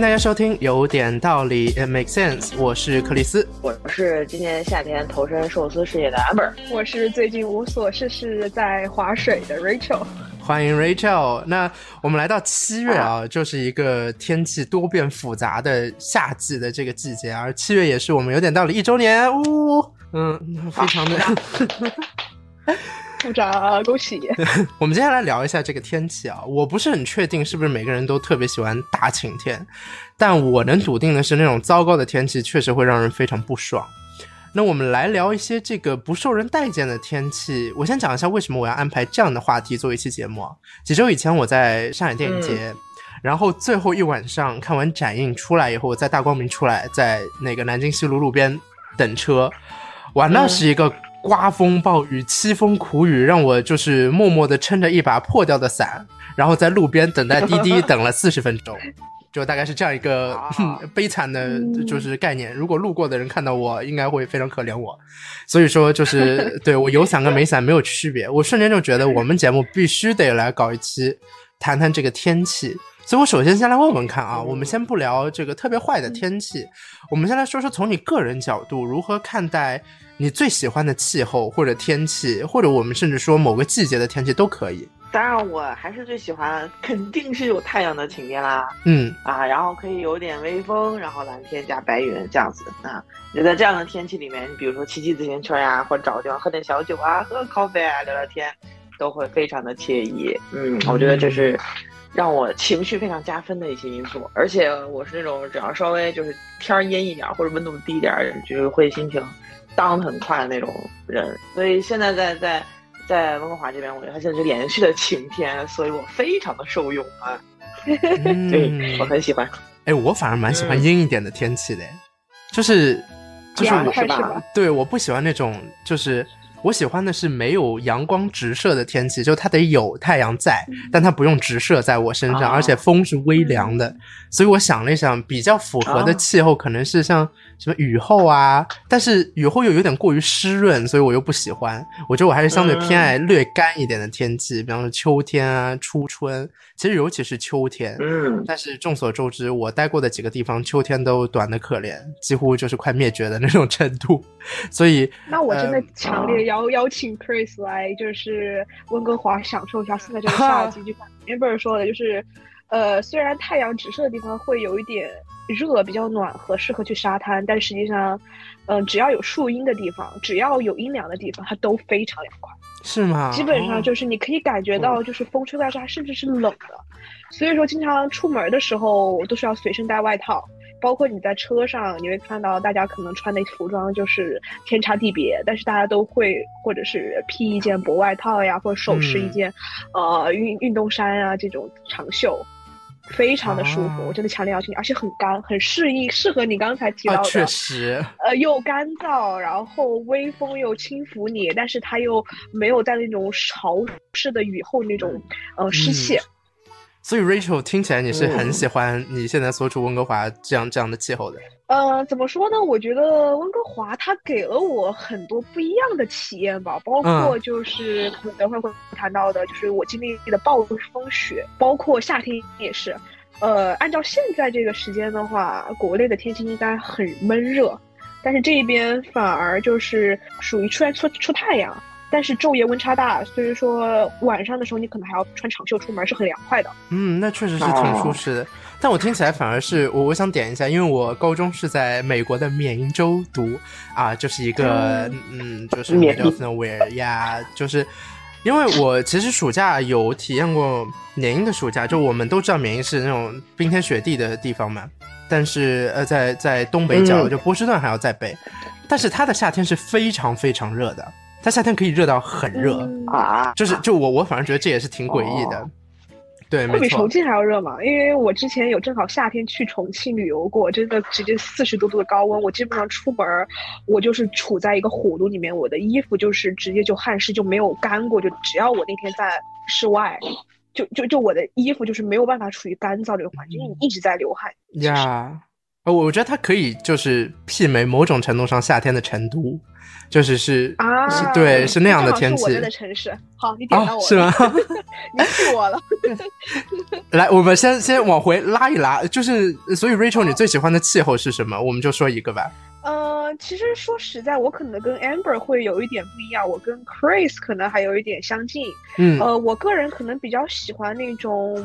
迎大家收听有点道理，It makes sense。我是克里斯，我是今年夏天投身寿司事业的 Amber，我是最近无所事事在划水的 Rachel。欢迎 Rachel。那我们来到七月啊，就是一个天气多变复杂的夏季的这个季节，而七月也是我们有点道理一周年，呜，嗯，非常的。鼓掌，恭喜！我们接下来聊一下这个天气啊，我不是很确定是不是每个人都特别喜欢大晴天，但我能笃定的是，那种糟糕的天气确实会让人非常不爽。那我们来聊一些这个不受人待见的天气。我先讲一下为什么我要安排这样的话题做一期节目。几周以前我在上海电影节，然后最后一晚上看完展映出来以后，我在大光明出来，在那个南京西路路边等车，哇，那是一个。刮风暴雨，凄风苦雨，让我就是默默的撑着一把破掉的伞，然后在路边等待滴滴，等了四十分钟，就大概是这样一个悲惨的，就是概念。如果路过的人看到我，应该会非常可怜我。所以说，就是 对我有伞跟没伞没有区别。我瞬间就觉得我们节目必须得来搞一期，谈谈这个天气。所以我首先先来问问看啊，我们先不聊这个特别坏的天气，我们先来说说从你个人角度如何看待。你最喜欢的气候或者天气，或者我们甚至说某个季节的天气都可以。当然，我还是最喜欢，肯定是有太阳的晴天啦。嗯啊，然后可以有点微风，然后蓝天加白云这样子。啊，你在这样的天气里面，你比如说骑骑自行车呀，或者找个地方喝点小酒啊，喝个咖啡啊，聊聊天，都会非常的惬意。嗯，我觉得这是让我情绪非常加分的一些因素。而且我是那种只要稍微就是天阴一点或者温度低一点，就是会心情。down 很快的那种人，所以现在在在在温哥华这边，我觉得它现在是连续的晴天，所以我非常的受用啊，对我很喜欢。哎，我反而蛮喜欢阴一点的天气的，就是就是我是吧？对，我不喜欢那种就是。我喜欢的是没有阳光直射的天气，就它得有太阳在，但它不用直射在我身上，而且风是微凉的。所以我想了一想，比较符合的气候可能是像什么雨后啊，但是雨后又有点过于湿润，所以我又不喜欢。我觉得我还是相对偏爱略干一点的天气，比方说秋天啊、初春。其实尤其是秋天，嗯，但是众所周知，我待过的几个地方秋天都短的可怜，几乎就是快灭绝的那种程度。所以，那我真的强烈邀邀请 Chris 来，就是温哥华享受一下现在这个夏季。就像 Amber 说的，就是，呃，虽然太阳直射的地方会有一点热，比较暖和，适合去沙滩，但实际上，嗯，只要有树荫的地方，只要有阴凉的地方，它都非常凉快。是吗？基本上就是你可以感觉到，就是风吹在这，甚至是冷的。所以说，经常出门的时候都是要随身带外套。包括你在车上，你会看到大家可能穿的服装就是天差地别，但是大家都会或者是披一件薄外套呀，或者手持一件，呃，运运动衫啊这种长袖。非常的舒服，我真的强烈要求你，而且很干，很适应，适合你刚才提到的，确实，呃，又干燥，然后微风又轻拂你，但是它又没有在那种潮湿的雨后那种呃湿气。所以 Rachel 听起来你是很喜欢你现在所处温哥华这样这样的气候的。呃，怎么说呢？我觉得温哥华它给了我很多不一样的体验吧，包括就是可能等会会谈到的，就是我经历的暴风雪，包括夏天也是。呃，按照现在这个时间的话，国内的天气应该很闷热，但是这边反而就是属于出来出出太阳。但是昼夜温差大，所以说晚上的时候你可能还要穿长袖出门，是很凉快的。嗯，那确实是挺舒适的。但我听起来反而是我我想点一下，因为我高中是在美国的缅因州读啊，就是一个嗯，就是缅因 nowhere 呀，就是因为我其实暑假有体验过缅因的暑假，就我们都知道缅因是那种冰天雪地的地方嘛，但是呃，在在东北角，就波士顿还要再北，但是它的夏天是非常非常热的。它夏天可以热到很热啊，就是就我我反而觉得这也是挺诡异的，对，没错。比重庆还要热嘛？因为我之前有正好夏天去重庆旅游过，真的直接四十多度的高温，我基本上出门我就是处在一个火炉里面，我的衣服就是直接就汗湿就没有干过，就只要我那天在室外，就就就我的衣服就是没有办法处于干燥这个环境，你一直在流汗。呀。呃，我觉得它可以就是媲美某种程度上夏天的成都，就是是啊，是对是那样的天气。我的城市，好，你点到我是吗？你气我了。来，我们先先往回拉一拉，就是所以 Rachel，你最喜欢的气候是什么？我们就说一个吧。呃，其实说实在，我可能跟 Amber 会有一点不一样，我跟 Chris 可能还有一点相近。嗯，呃，我个人可能比较喜欢那种，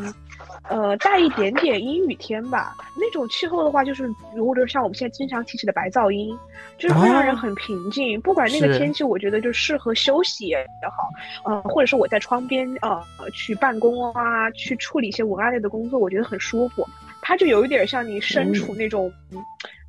呃，带一点点阴雨天吧。那种气候的话，就是如果就像我们现在经常提起的白噪音，就是会让人很平静。不管那个天气，我觉得就适合休息也好，呃，或者是我在窗边呃去办公啊，去处理一些文案类的工作，我觉得很舒服。它就有一点像你身处那种。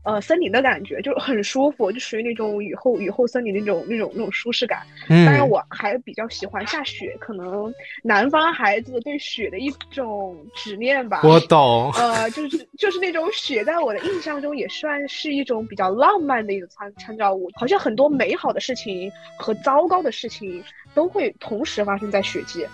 呃，森林的感觉就是很舒服，就属于那种雨后雨后森林那种那种那种舒适感。当然，我还比较喜欢下雪，可能南方孩子对雪的一种执念吧。我懂。呃，就是就是那种雪，在我的印象中也算是一种比较浪漫的一种参参照物。好像很多美好的事情和糟糕的事情都会同时发生在雪季，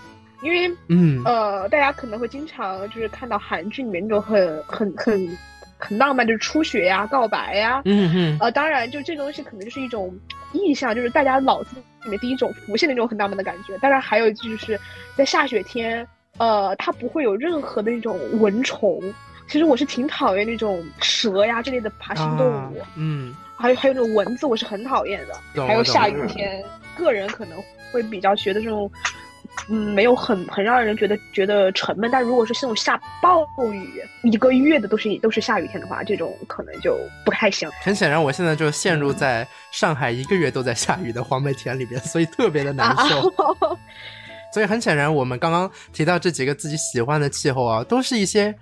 因为嗯呃，大家可能会经常就是看到韩剧里面那种很很很。很浪漫，就是初雪呀、告白呀，嗯嗯，呃，当然，就这东西可能就是一种意象，就是大家脑子里面第一种浮现的那种很浪漫的感觉。当然，还有就是在下雪天，呃，它不会有任何的那种蚊虫。其实我是挺讨厌那种蛇呀之类的爬行动物，嗯，还有还有那种蚊子，我是很讨厌的。还有下雨天，个人可能会比较觉得这种。嗯，没有很很让人觉得觉得沉闷，但如果是那种下暴雨一个月的都是都是下雨天的话，这种可能就不太行。很显然，我现在就陷入在上海一个月都在下雨的黄梅田里边，所以特别的难受。所以很显然，我们刚刚提到这几个自己喜欢的气候啊，都是一些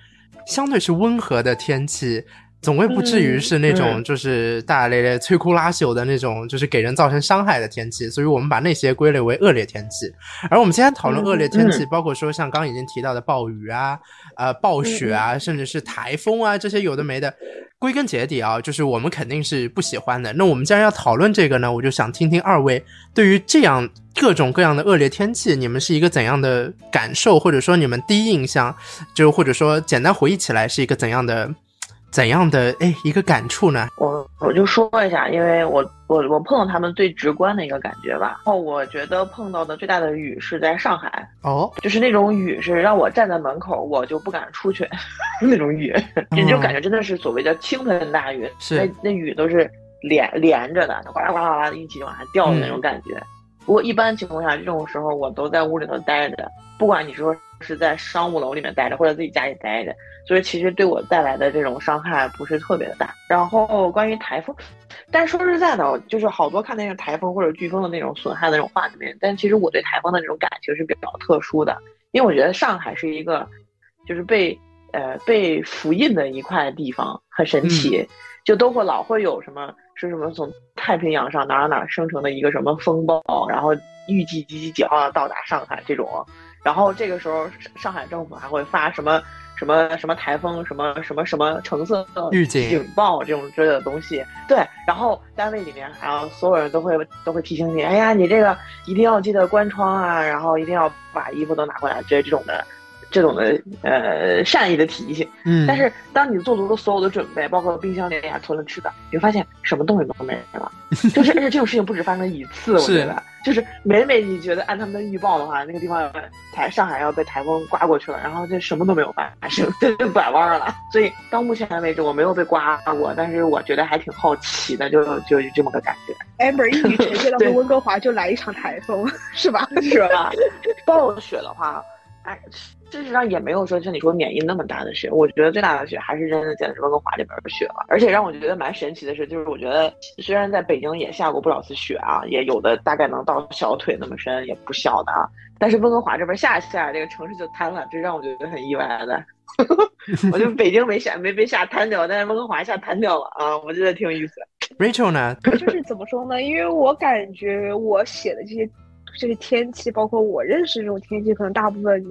相对是温和的天气。总归不至于是那种就是大大咧咧、摧枯拉朽的那种，就是给人造成伤害的天气。所以我们把那些归类为恶劣天气。而我们今天讨论恶劣天气，包括说像刚刚已经提到的暴雨啊、呃暴雪啊，甚至是台风啊这些有的没的，归根结底啊，就是我们肯定是不喜欢的。那我们既然要讨论这个呢，我就想听听二位对于这样各种各样的恶劣天气，你们是一个怎样的感受，或者说你们第一印象，就或者说简单回忆起来是一个怎样的？怎样的哎一个感触呢？我我就说一下，因为我我我碰到他们最直观的一个感觉吧。然后我觉得碰到的最大的雨是在上海。哦，就是那种雨是让我站在门口我就不敢出去。那种雨，这就感觉真的是所谓的倾盆大雨，是。那那雨都是连连着的，哗啦哗啦哗啦的一起往下掉的那种感觉。不过一般情况下这种时候我都在屋里头待着，不管你说是在商务楼里面待着或者自己家里待着。所以其实对我带来的这种伤害不是特别的大。然后关于台风，但说实在的，就是好多看那个台风或者飓风的那种损害的那种画面。但其实我对台风的那种感情是比较特殊的，因为我觉得上海是一个，就是被呃被复印的一块地方，很神奇，就都会老会有什么是什么从太平洋上哪哪哪生成的一个什么风暴，然后预计几几几号要到达上海这种，然后这个时候上海政府还会发什么。什么什么台风，什么什么什么橙色预警警报这种之类的东西，对。然后单位里面，还有所有人都会都会提醒你，哎呀，你这个一定要记得关窗啊，然后一定要把衣服都拿过来，这这种的。这种的呃善意的提醒，嗯，但是当你做足了所有的准备，包括冰箱里也囤了吃的，你会发现什么东西都没了。就是而且这种事情不止发生一次，我觉得就是每每你觉得按他们的预报的话，那个地方台上海要被台风刮过去了，然后就什么都没有发生，就拐弯了。所以到目前为止我没有被刮过，但是我觉得还挺好奇的，就就这么个感觉。amber 一语成谶，到温哥华就来一场台风，是吧？是吧？暴雪的话，哎。事实上也没有说像你说免疫那么大的雪，我觉得最大的雪还是真的在温哥华这边的雪了。而且让我觉得蛮神奇的是，就是我觉得虽然在北京也下过不少次雪啊，也有的大概能到小腿那么深，也不小的啊。但是温哥华这边下下，这个城市就瘫了，这让我觉得很意外的。我觉得北京没下没被下瘫掉，但是温哥华下瘫掉了啊，我觉得挺有意思。Rachel 呢？就是怎么说呢？因为我感觉我写的这些。这个天气，包括我认识这种天气，可能大部分，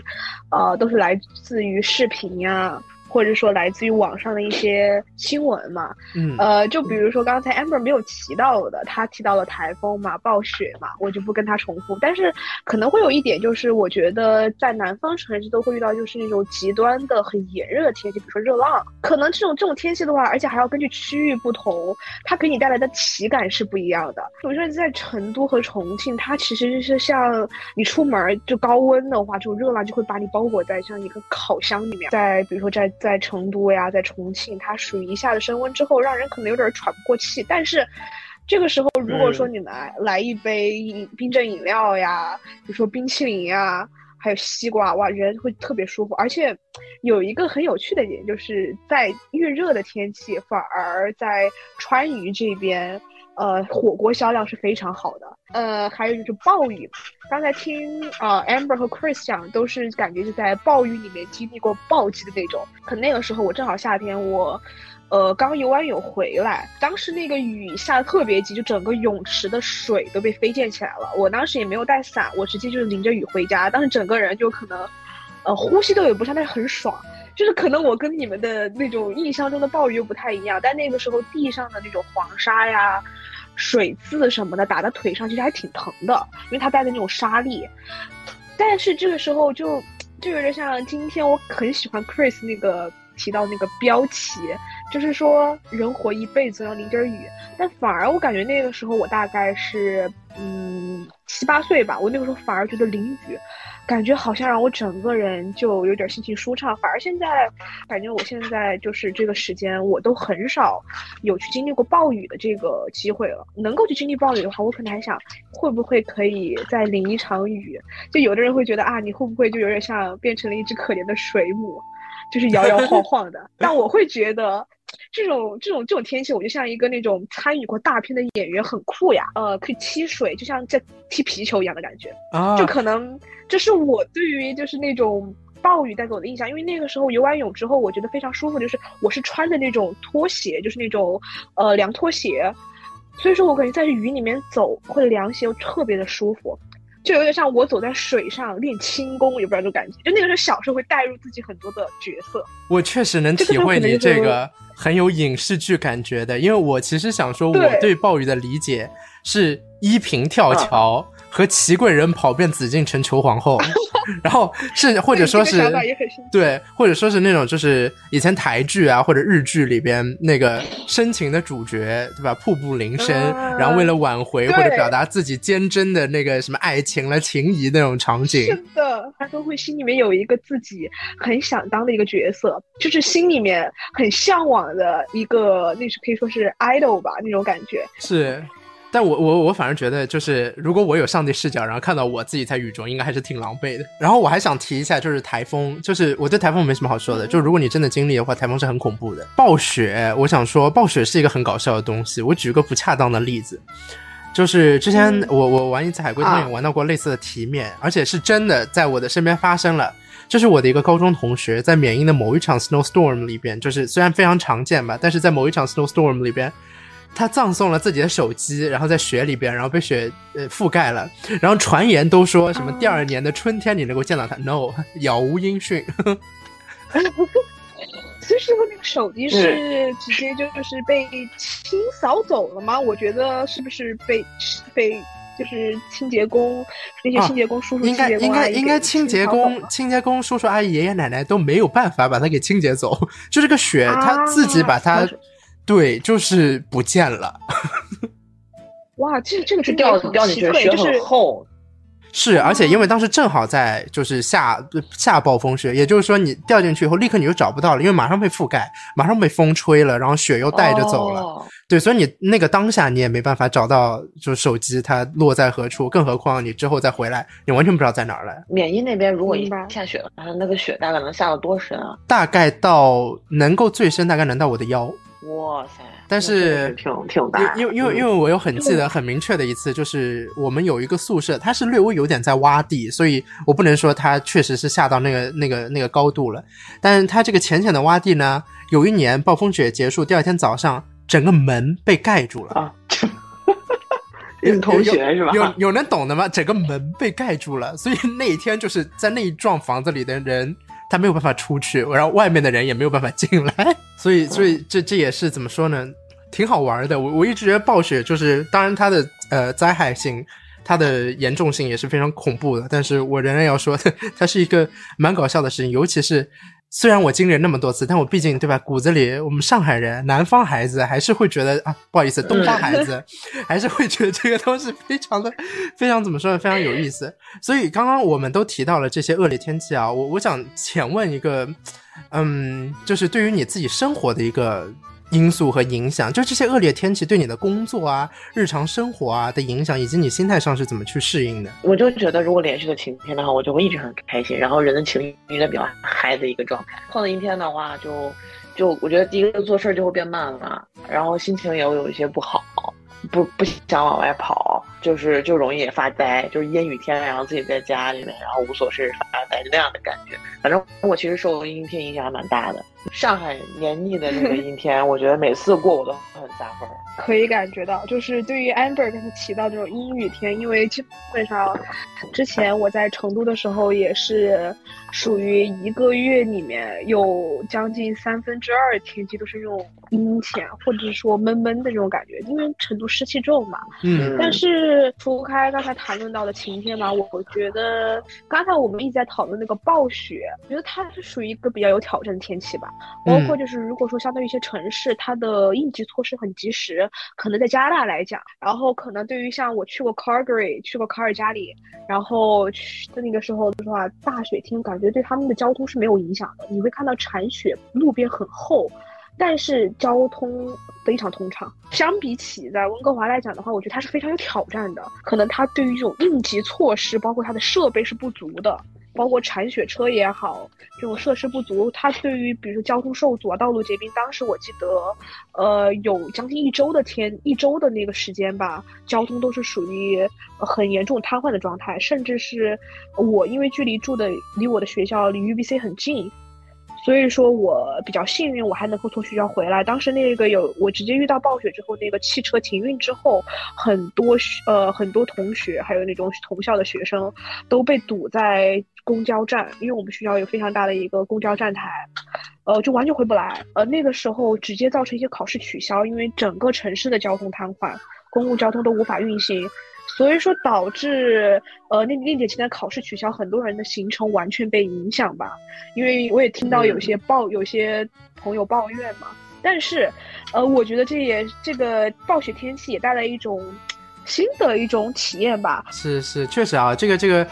呃，都是来自于视频呀，或者说来自于网上的一些新闻嘛。嗯，呃，就比如说刚才 Amber 没有提到的，他提到了台风嘛、暴雪嘛，我就不跟他重复。但是可能会有一点，就是我觉得在南方城市都会遇到，就是那种极端的很炎热的天气，比如说热浪。可能这种这种天气的话，而且还要根据区域不同，它给你带来的体感是不一样的。比如说在成都和重庆，它其实就是像你出门就高温的话，这种热浪就会把你包裹在像一个烤箱里面。在比如说在在成都呀，在重庆，它属于一下子升温之后，让人可能有点喘不过气。但是这个时候，如果说你来来一杯饮冰镇饮料呀，比如说冰淇淋呀。还有西瓜，哇，人会特别舒服。而且有一个很有趣的点，就是在越热的天气，反而在川渝这边，呃，火锅销量是非常好的。呃，还有就是暴雨，刚才听呃 Amber 和 Chris 讲，都是感觉是在暴雨里面经历过暴击的那种。可那个时候我正好夏天我。呃，刚游完泳回来，当时那个雨下的特别急，就整个泳池的水都被飞溅起来了。我当时也没有带伞，我直接就是淋着雨回家。当时整个人就可能，呃，呼吸都有不上，但是很爽。就是可能我跟你们的那种印象中的暴雨又不太一样，但那个时候地上的那种黄沙呀、水渍什么的打在腿上，其实还挺疼的，因为它带的那种沙粒。但是这个时候就就有点像今天我很喜欢 Chris 那个。提到那个标题，就是说人活一辈子要淋点雨，但反而我感觉那个时候我大概是嗯七八岁吧，我那个时候反而觉得淋雨，感觉好像让我整个人就有点心情舒畅。反而现在感觉我现在就是这个时间，我都很少有去经历过暴雨的这个机会了。能够去经历暴雨的话，我可能还想会不会可以再淋一场雨。就有的人会觉得啊，你会不会就有点像变成了一只可怜的水母？就是摇摇晃 晃的，但我会觉得，这种这种这种天气，我就像一个那种参与过大片的演员，很酷呀。呃，可以踢水，就像在踢皮球一样的感觉。啊，就可能这是我对于就是那种暴雨带给我的印象，因为那个时候游完泳之后，我觉得非常舒服，就是我是穿的那种拖鞋，就是那种呃凉拖鞋，所以说我感觉在雨里面走或者凉鞋又特别的舒服。就有点像我走在水上练轻功，也不知道这种感觉。就那个时候小时候会带入自己很多的角色。我确实能体会你这个很有影视剧感觉的，因为我其实想说，我对鲍鱼的理解是依萍跳桥。和齐贵人跑遍紫禁城求皇后，然后是或者说是对，或者说是那种就是以前台剧啊或者日剧里边那个深情的主角对吧？瀑布临身，然后为了挽回或者表达自己坚贞的那个什么爱情了情谊那种场景。是的，他都会心里面有一个自己很想当的一个角色，就是心里面很向往的一个，那是可以说是 idol 吧那种感觉。是。但我我我反而觉得，就是如果我有上帝视角，然后看到我自己在雨中，应该还是挺狼狈的。然后我还想提一下，就是台风，就是我对台风没什么好说的。就如果你真的经历的话，台风是很恐怖的。暴雪，我想说，暴雪是一个很搞笑的东西。我举个不恰当的例子，就是之前我我玩一次海龟汤也玩到过类似的题面，而且是真的在我的身边发生了。就是我的一个高中同学，在缅因的某一场 snowstorm 里边，就是虽然非常常见吧，但是在某一场 snowstorm 里边。他葬送了自己的手机，然后在雪里边，然后被雪呃覆盖了。然后传言都说什么第二年的春天你能够见到他？No，杳无音讯。所以说那个手机是直接就是被清扫走了吗？我觉得是不是被被就是清洁工那些清洁工叔叔应该应该应该清洁工清洁工叔叔阿姨爷爷奶奶都没有办法把它给清洁走，就这个雪他自己把它。对，就是不见了。哇，这这个是掉掉进去，雪很厚。是，而且因为当时正好在就是下下暴风雪，也就是说你掉进去以后，立刻你就找不到了，因为马上被覆盖，马上被风吹了，然后雪又带着走了。对，所以你那个当下你也没办法找到，就是手机它落在何处，更何况你之后再回来，你完全不知道在哪儿了。缅因那边如果一下雪了，那个雪大概能下到多深啊？大概到能够最深，大概能到我的腰。哇塞！但是挺挺大，因为因为因为我有很记得很明确的一次，就是我们有一个宿舍，它是略微有点在洼地，所以我不能说它确实是下到那个那个那个高度了。但是它这个浅浅的洼地呢，有一年暴风雪结束，第二天早上整个门被盖住了啊！有同学是吧？有有能懂的吗？整个门被盖住了，所以那一天就是在那一幢房子里的人。他没有办法出去，然后外面的人也没有办法进来，所以，所以这这也是怎么说呢？挺好玩的。我我一直觉得暴雪就是，当然它的呃灾害性。它的严重性也是非常恐怖的，但是我仍然要说，它是一个蛮搞笑的事情。尤其是虽然我经历了那么多次，但我毕竟对吧，骨子里我们上海人、南方孩子还是会觉得啊，不好意思，东方孩子还是会觉得这个东西非常的、非常怎么说呢，非常有意思。所以刚刚我们都提到了这些恶劣天气啊，我我想浅问一个，嗯，就是对于你自己生活的一个。因素和影响，就这些恶劣天气对你的工作啊、日常生活啊的影响，以及你心态上是怎么去适应的？我就觉得，如果连续的晴天的话，我就会一直很开心，然后人的情绪应该比较嗨的一个状态。碰到阴天的话，就就我觉得第一个做事就会变慢了，然后心情也会有一些不好，不不想往外跑，就是就容易发呆，就是阴雨天，然后自己在家里面，然后无所事事发呆那样的感觉。反正我其实受阴天影响还蛮大的。上海黏腻的那个阴天，我觉得每次过我都很加分儿。可以感觉到，就是对于 Amber 刚才提到这种阴雨天，因为基本上之前我在成都的时候也是属于一个月里面有将近三分之二天气都是那种阴天，或者是说闷闷的这种感觉，因为成都湿气重嘛。嗯。但是除开刚才谈论到的晴天嘛，我觉得刚才我们一直在讨论那个暴雪，我觉得它是属于一个比较有挑战的天气吧。包括就是，如果说相对于一些城市，它的应急措施很及时，可能在加拿大来讲，然后可能对于像我去过 Calgary，去过卡尔加里，然后去的那个时候的话，大雪天感觉对他们的交通是没有影响的。你会看到铲雪，路边很厚，但是交通非常通畅。相比起在温哥华来讲的话，我觉得它是非常有挑战的。可能它对于这种应急措施，包括它的设备是不足的。包括铲雪车也好，这种设施不足，它对于比如说交通受阻啊、道路结冰，当时我记得，呃，有将近一周的天，一周的那个时间吧，交通都是属于很严重瘫痪的状态，甚至是我因为距离住的离我的学校离 UBC 很近。所以说我比较幸运，我还能够从学校回来。当时那个有我直接遇到暴雪之后，那个汽车停运之后，很多呃很多同学还有那种同校的学生都被堵在公交站，因为我们学校有非常大的一个公交站台，呃就完全回不来。呃那个时候直接造成一些考试取消，因为整个城市的交通瘫痪，公共交通都无法运行。所以说导致呃那那节期间考试取消，很多人的行程完全被影响吧。因为我也听到有些抱有些朋友抱怨嘛。但是，呃，我觉得这也这个暴雪天气也带来一种新的一种体验吧。是是，确实啊，这个这个。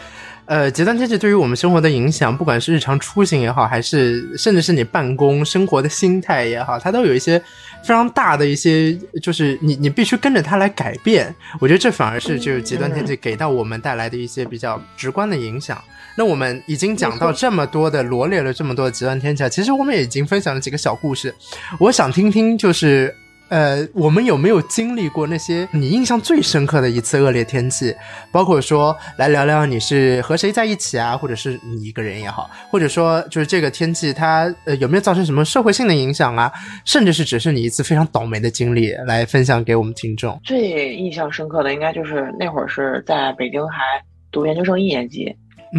呃，极端天气对于我们生活的影响，不管是日常出行也好，还是甚至是你办公生活的心态也好，它都有一些非常大的一些，就是你你必须跟着它来改变。我觉得这反而是就是极端天气给到我们带来的一些比较直观的影响。那我们已经讲到这么多的罗列了这么多的极端天气，其实我们也已经分享了几个小故事，我想听听就是。呃，我们有没有经历过那些你印象最深刻的一次恶劣天气？包括说来聊聊你是和谁在一起啊，或者是你一个人也好，或者说就是这个天气它呃有没有造成什么社会性的影响啊？甚至是只是你一次非常倒霉的经历来分享给我们听众。最印象深刻的应该就是那会儿是在北京还读研究生一年级，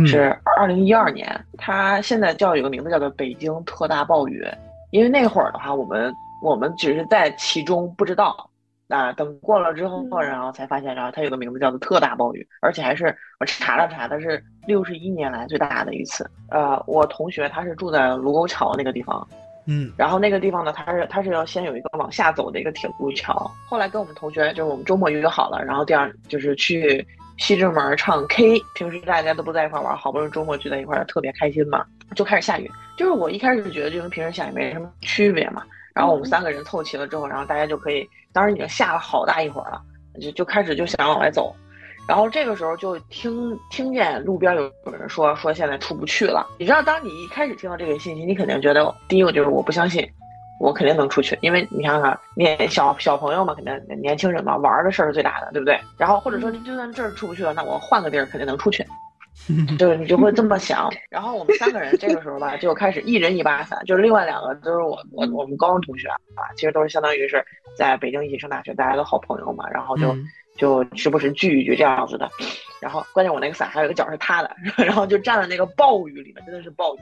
是二零一二年，它现在叫有个名字叫做北京特大暴雨，因为那会儿的话我们。我们只是在其中不知道，啊，等过了之后，然后才发现，然后它有个名字叫做特大暴雨，而且还是我查了查，它是六十一年来最大的一次。呃，我同学他是住在卢沟桥那个地方，嗯，然后那个地方呢，他是他是要先有一个往下走的一个铁路桥，后来跟我们同学就是我们周末约好了，然后第二就是去西直门唱 K，平时大家都不在一块玩，好不容易周末聚在一块，特别开心嘛，就开始下雨。就是我一开始觉得就跟平时下雨没什么区别嘛。然后我们三个人凑齐了之后，然后大家就可以，当时已经下了好大一会儿了，就就开始就想往外走，然后这个时候就听听见路边有有人说说现在出不去了。你知道，当你一开始听到这个信息，你肯定觉得第一个就是我不相信，我肯定能出去，因为你看看年小小朋友嘛，肯定年轻人嘛，玩的事儿是最大的，对不对？然后或者说就算这儿出不去了，那我换个地儿肯定能出去。就是你就会这么想，然后我们三个人这个时候吧，就开始一人一把伞，就是另外两个都是我我我们高中同学啊，其实都是相当于是在北京一起上大学，大家都好朋友嘛，然后就就时不时聚一聚这样子的，然后关键我那个伞还有一个角是塌的，然后就站在那个暴雨里面，真的是暴雨，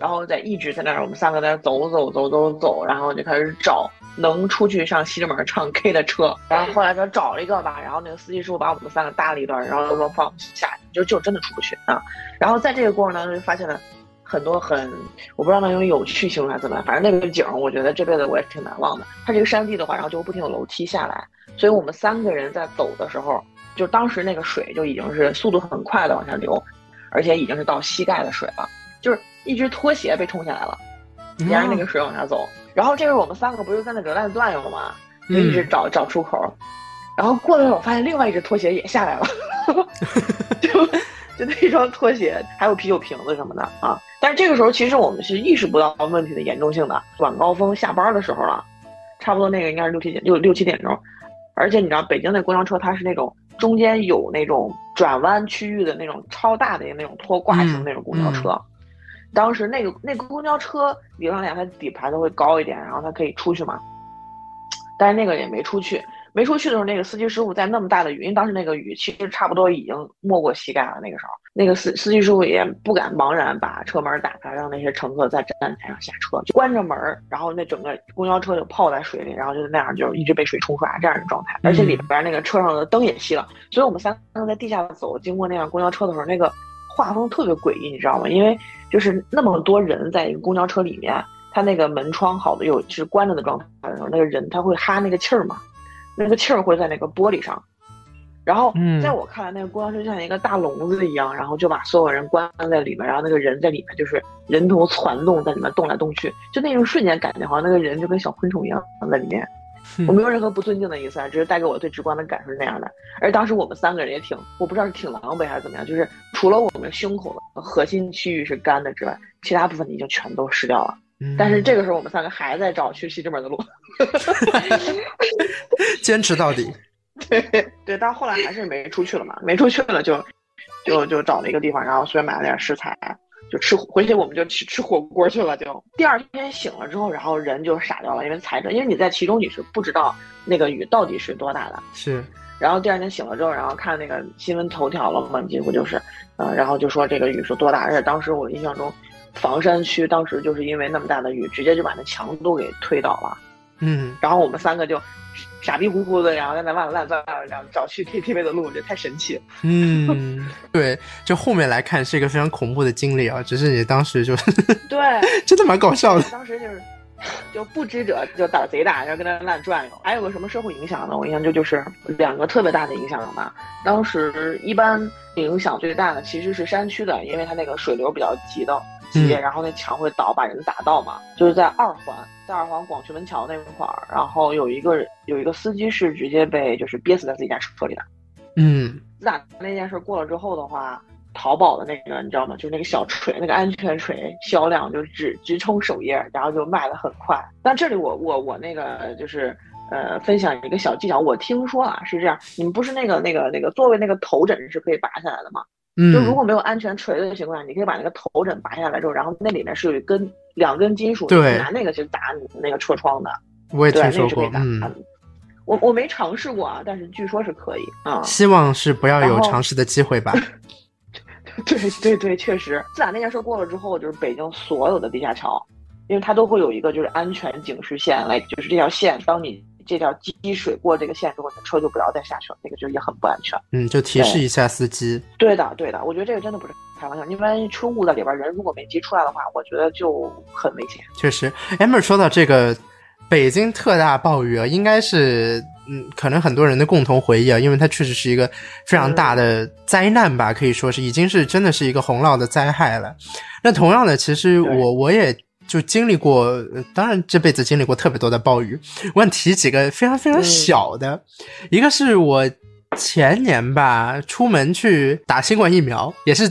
然后在一直在那儿，我们三个在那走走走走走，然后就开始找能出去上西直门唱 K 的车。然后后来就找了一个吧，然后那个司机师傅把我们三个搭了一段，然后说放下，就就真的出不去啊。然后在这个过程当中就发现了很多很，我不知道能用有趣形容还是怎么样，反正那个景我觉得这辈子我也挺难忘的。它这个山地的话，然后就不停有楼梯下来，所以我们三个人在走的时候，就当时那个水就已经是速度很快的往下流，而且已经是到膝盖的水了，就是。一只拖鞋被冲下来了，沿着那个水往下走。然后这时候我们三个不就在那搁那转悠吗？就一直找找出口。然后过了会儿，我发现另外一只拖鞋也下来了，就就那双拖鞋，还有啤酒瓶子什么的啊。但是这个时候其实我们是意识不到问题的严重性的。晚高峰下班的时候了，差不多那个应该是六七点六六七点钟。而且你知道北京那公交车它是那种中间有那种转弯区域的那种超大的那种拖挂型那种公交车。当时那个那个公交车理论上讲，它底盘都会高一点，然后它可以出去嘛。但是那个也没出去，没出去的时候，那个司机师傅在那么大的雨，因为当时那个雨其实差不多已经没过膝盖了。那个时候，那个司司机师傅也不敢茫然把车门打开，让那些乘客在站台上下车，就关着门然后那整个公交车就泡在水里，然后就那样就一直被水冲刷这样的状态。而且里边那个车上的灯也熄了，所以我们三个在地下走，经过那辆公交车的时候，那个画风特别诡异，你知道吗？因为就是那么多人在一个公交车里面，他那个门窗好的有是关着的状态的时候，那个人他会哈那个气儿嘛，那个气儿会在那个玻璃上，然后在我看来，那个公交车像一个大笼子一样，然后就把所有人关在里面，然后那个人在里面就是人头攒动在里面动来动去，就那种瞬间感觉好像那个人就跟小昆虫一样在里面。我没有任何不尊敬的意思啊，只是带给我最直观的感受是那样的。而当时我们三个人也挺，我不知道是挺狼狈还是怎么样，就是除了我们胸口的核心区域是干的之外，其他部分已经全都湿掉了。但是这个时候我们三个还在找去西直门的路，坚持到底。对对，但后来还是没出去了嘛，没出去了就就就找了一个地方，然后随便买了点食材。就吃回去，我们就去吃火锅去了。就第二天醒了之后，然后人就傻掉了，因为踩着，因为你在其中你是不知道那个雨到底是多大的。是，然后第二天醒了之后，然后看那个新闻头条了嘛，几乎就是，呃，然后就说这个雨是多大，而且当时我印象中，房山区当时就是因为那么大的雨，直接就把那墙都给推倒了。嗯，然后我们三个就。傻逼乎乎的，然后在那乱乱转，然后找去 KTV 的路，我觉得太神奇。嗯，对，就后面来看是一个非常恐怖的经历啊，只是你当时就对，真的蛮搞笑的。当时就是就不知者就胆贼大，然后跟那乱转悠。还有个什么社会影响呢？我印象就就是两个特别大的影响吧。当时一般影响最大的其实是山区的，因为它那个水流比较急的。接，然后那墙会倒，把人打到嘛。就是在二环，在二环广渠门桥那块儿，然后有一个有一个司机是直接被就是憋死在自己家车里的。嗯，自打那件事过了之后的话，淘宝的那个你知道吗？就是那个小锤，那个安全锤销量就直直冲首页，然后就卖的很快。但这里我我我那个就是呃分享一个小技巧，我听说啊是这样，你们不是那个那个那个座位那个头枕是可以拔下来的吗？就如果没有安全锤的情况下，你可以把那个头枕拔下来之后，然后那里面是有一根两根金属，对拿那个去打你那个车窗的。我也听说过，嗯，我我没尝试过啊，但是据说是可以啊。希望是不要有尝试的机会吧。对对对，确实，自打那件事过了之后，就是北京所有的地下桥，因为它都会有一个就是安全警示线，来就是这条线，当你。这条积水过这个线之后，你的车就不要再下去了，那个就也很不安全。嗯，就提示一下司机。对的，对的，我觉得这个真的不是开玩笑，因为车雾在里边，人如果没挤出来的话，我觉得就很危险。确实，amber 说到这个北京特大暴雨啊，应该是嗯，可能很多人的共同回忆啊，因为它确实是一个非常大的灾难吧，可以说是已经是真的是一个洪涝的灾害了。那同样的，其实我我也。就经历过，当然这辈子经历过特别多的暴雨。我想提几个非常非常小的，一个是我前年吧，出门去打新冠疫苗，也是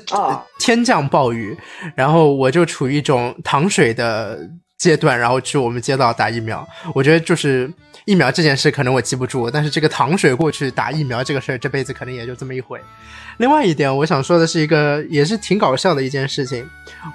天降暴雨，然后我就处于一种淌水的阶段，然后去我们街道打疫苗。我觉得就是疫苗这件事可能我记不住，但是这个糖水过去打疫苗这个事儿，这辈子可能也就这么一回。另外一点，我想说的是一个也是挺搞笑的一件事情。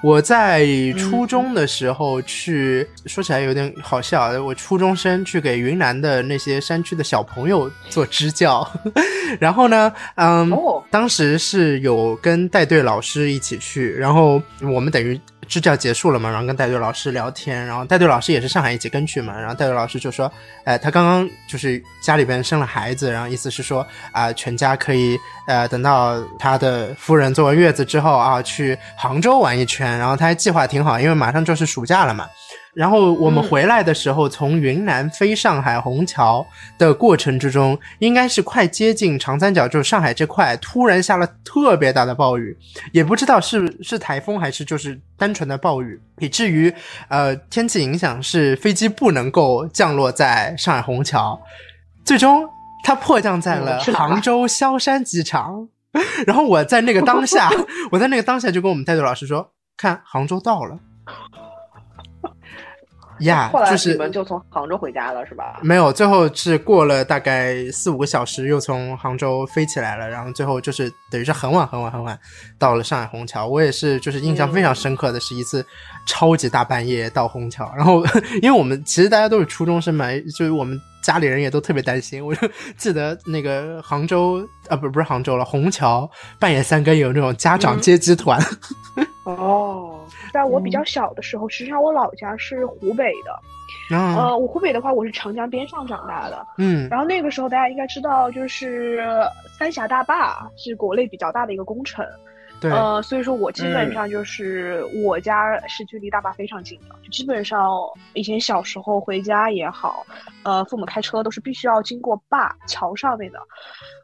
我在初中的时候去，说起来有点好笑。我初中生去给云南的那些山区的小朋友做支教，然后呢，嗯，当时是有跟带队老师一起去，然后我们等于支教结束了嘛，然后跟带队老师聊天，然后带队老师也是上海一起跟去嘛，然后带队老师就说，哎，他刚刚就是家里边生了孩子，然后意思是说啊、全家可以呃等到他的夫人坐完月子之后啊，去杭州玩一圈，然后他还计划挺好，因为马上就是暑假了嘛。然后我们嗯回来的时候，从云南飞上海虹桥的过程之中，应该是快接近长三角，就是上海这块，突然下了特别大的暴雨，也不知道是是台风还是就是单纯的暴雨，以至于呃天气影响是飞机不能够降落在上海虹桥，最终它迫降在了杭州萧山机场。然后我在那个当下，我在那个当下就跟我们带队老师说，看杭州到了。呀后来就是你们就从杭州回家了是吧？没有，最后是过了大概四五个小时，又从杭州飞起来了，然后最后就是等于是很晚很晚很晚到了上海虹桥。我也是就是印象非常深刻的是一次超级大半夜到虹桥，然后因为我们其实大家都是初中生嘛，就是我们家里人也都特别担心，我就 记得那个杭州啊不不是杭州了，虹桥半夜三更有那种家长嗯接机团，哦，在我比较小的时候，实际上我老家是湖北的。嗯呃，我湖北的话，我是长江边上长大的。嗯然后那个时候大家应该知道，就是三峡大坝是国内比较大的一个工程。对，呃，所以说我基本嗯上就是我家是距离大坝非常近的，就基本上以前小时候回家也好，呃，父母开车都是必须要经过坝桥上面的。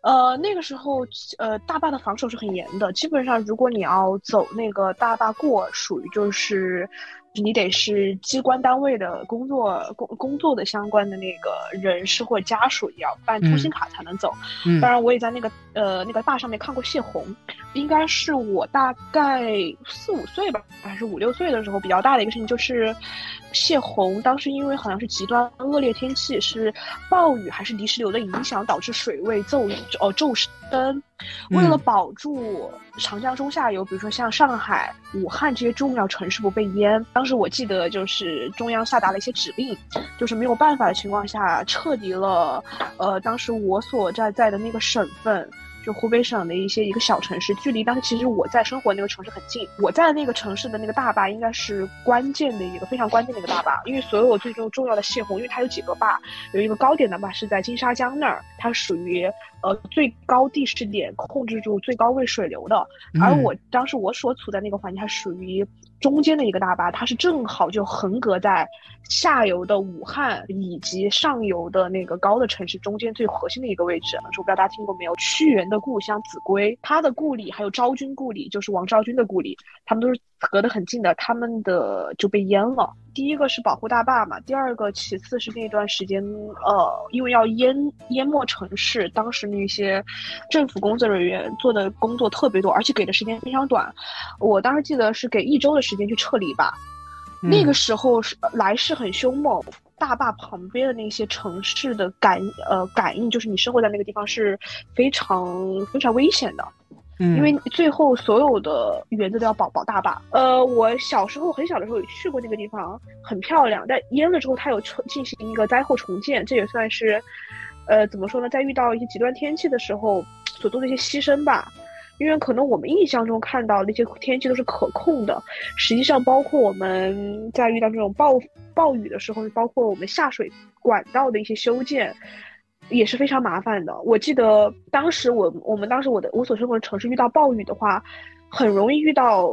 呃，那个时候呃大坝的防守是很严的，基本上如果你要走那个大坝过，属于就是。你得是机关单位的工作工工作的相关的那个人士或者家属，也要办通行嗯卡才能走。嗯当然，我也在那个呃那个坝上面看过泄洪，应该是我大概四五岁吧，还是五六岁的时候比较大的一个事情，就是泄洪。当时因为好像是极端恶劣天气，是暴雨还是泥石流的影响，导致水位骤哦骤升。为了嗯保住长江中下游，比如说像上海、武汉这些重要城市不被淹，当时我记得就是中央下达了一些指令，就是没有办法的情况下，撤离了呃当时我所在在的那个省份。就湖北省的一些一个小城市，距离当时其实我在生活那个城市很近。我在那个城市的那个大坝应该是关键的一个非常关键的一个大坝，因为所有最重重要的泄洪，因为它有几个坝，有一个高点的坝是在金沙江那儿，它属于呃最高地势点，控制住最高位水流的。而嗯我当时我所处在那个环境，它属于中间的一个大坝，它是正好就横隔在下游的武汉以及上游的那个高的城市中间最核心的一个位置。我不知道大家听过没有？屈原的故乡秭归，他的故里还有昭君故里，就是王昭君的故里，他们都是隔得很近的，他们的就被淹了。第一个是保护大坝嘛，第二个其次是那段时间，呃，因为要淹淹没城市，当时那些政府工作人员做的工作特别多，而且给的时间非常短。我当时记得是给一周的时间去撤离吧。那个嗯时候是呃来势很凶猛，大坝旁边的那些城市的感呃感应，就是你生活在那个地方是非常非常危险的。因为最后所有的园子都要保保大坝。呃，我小时候很小的时候也去过那个地方，很漂亮。但淹了之后，它有重进行一个灾后重建，这也算是，呃，怎么说呢，在遇到一些极端天气的时候所做的一些牺牲吧。因为可能我们印象中看到那些天气都是可控的，实际上包括我们在遇到这种暴暴雨的时候，包括我们下水管道的一些修建，也是非常麻烦的。我记得当时我我们当时我的我所生活的城市遇到暴雨的话，很容易遇到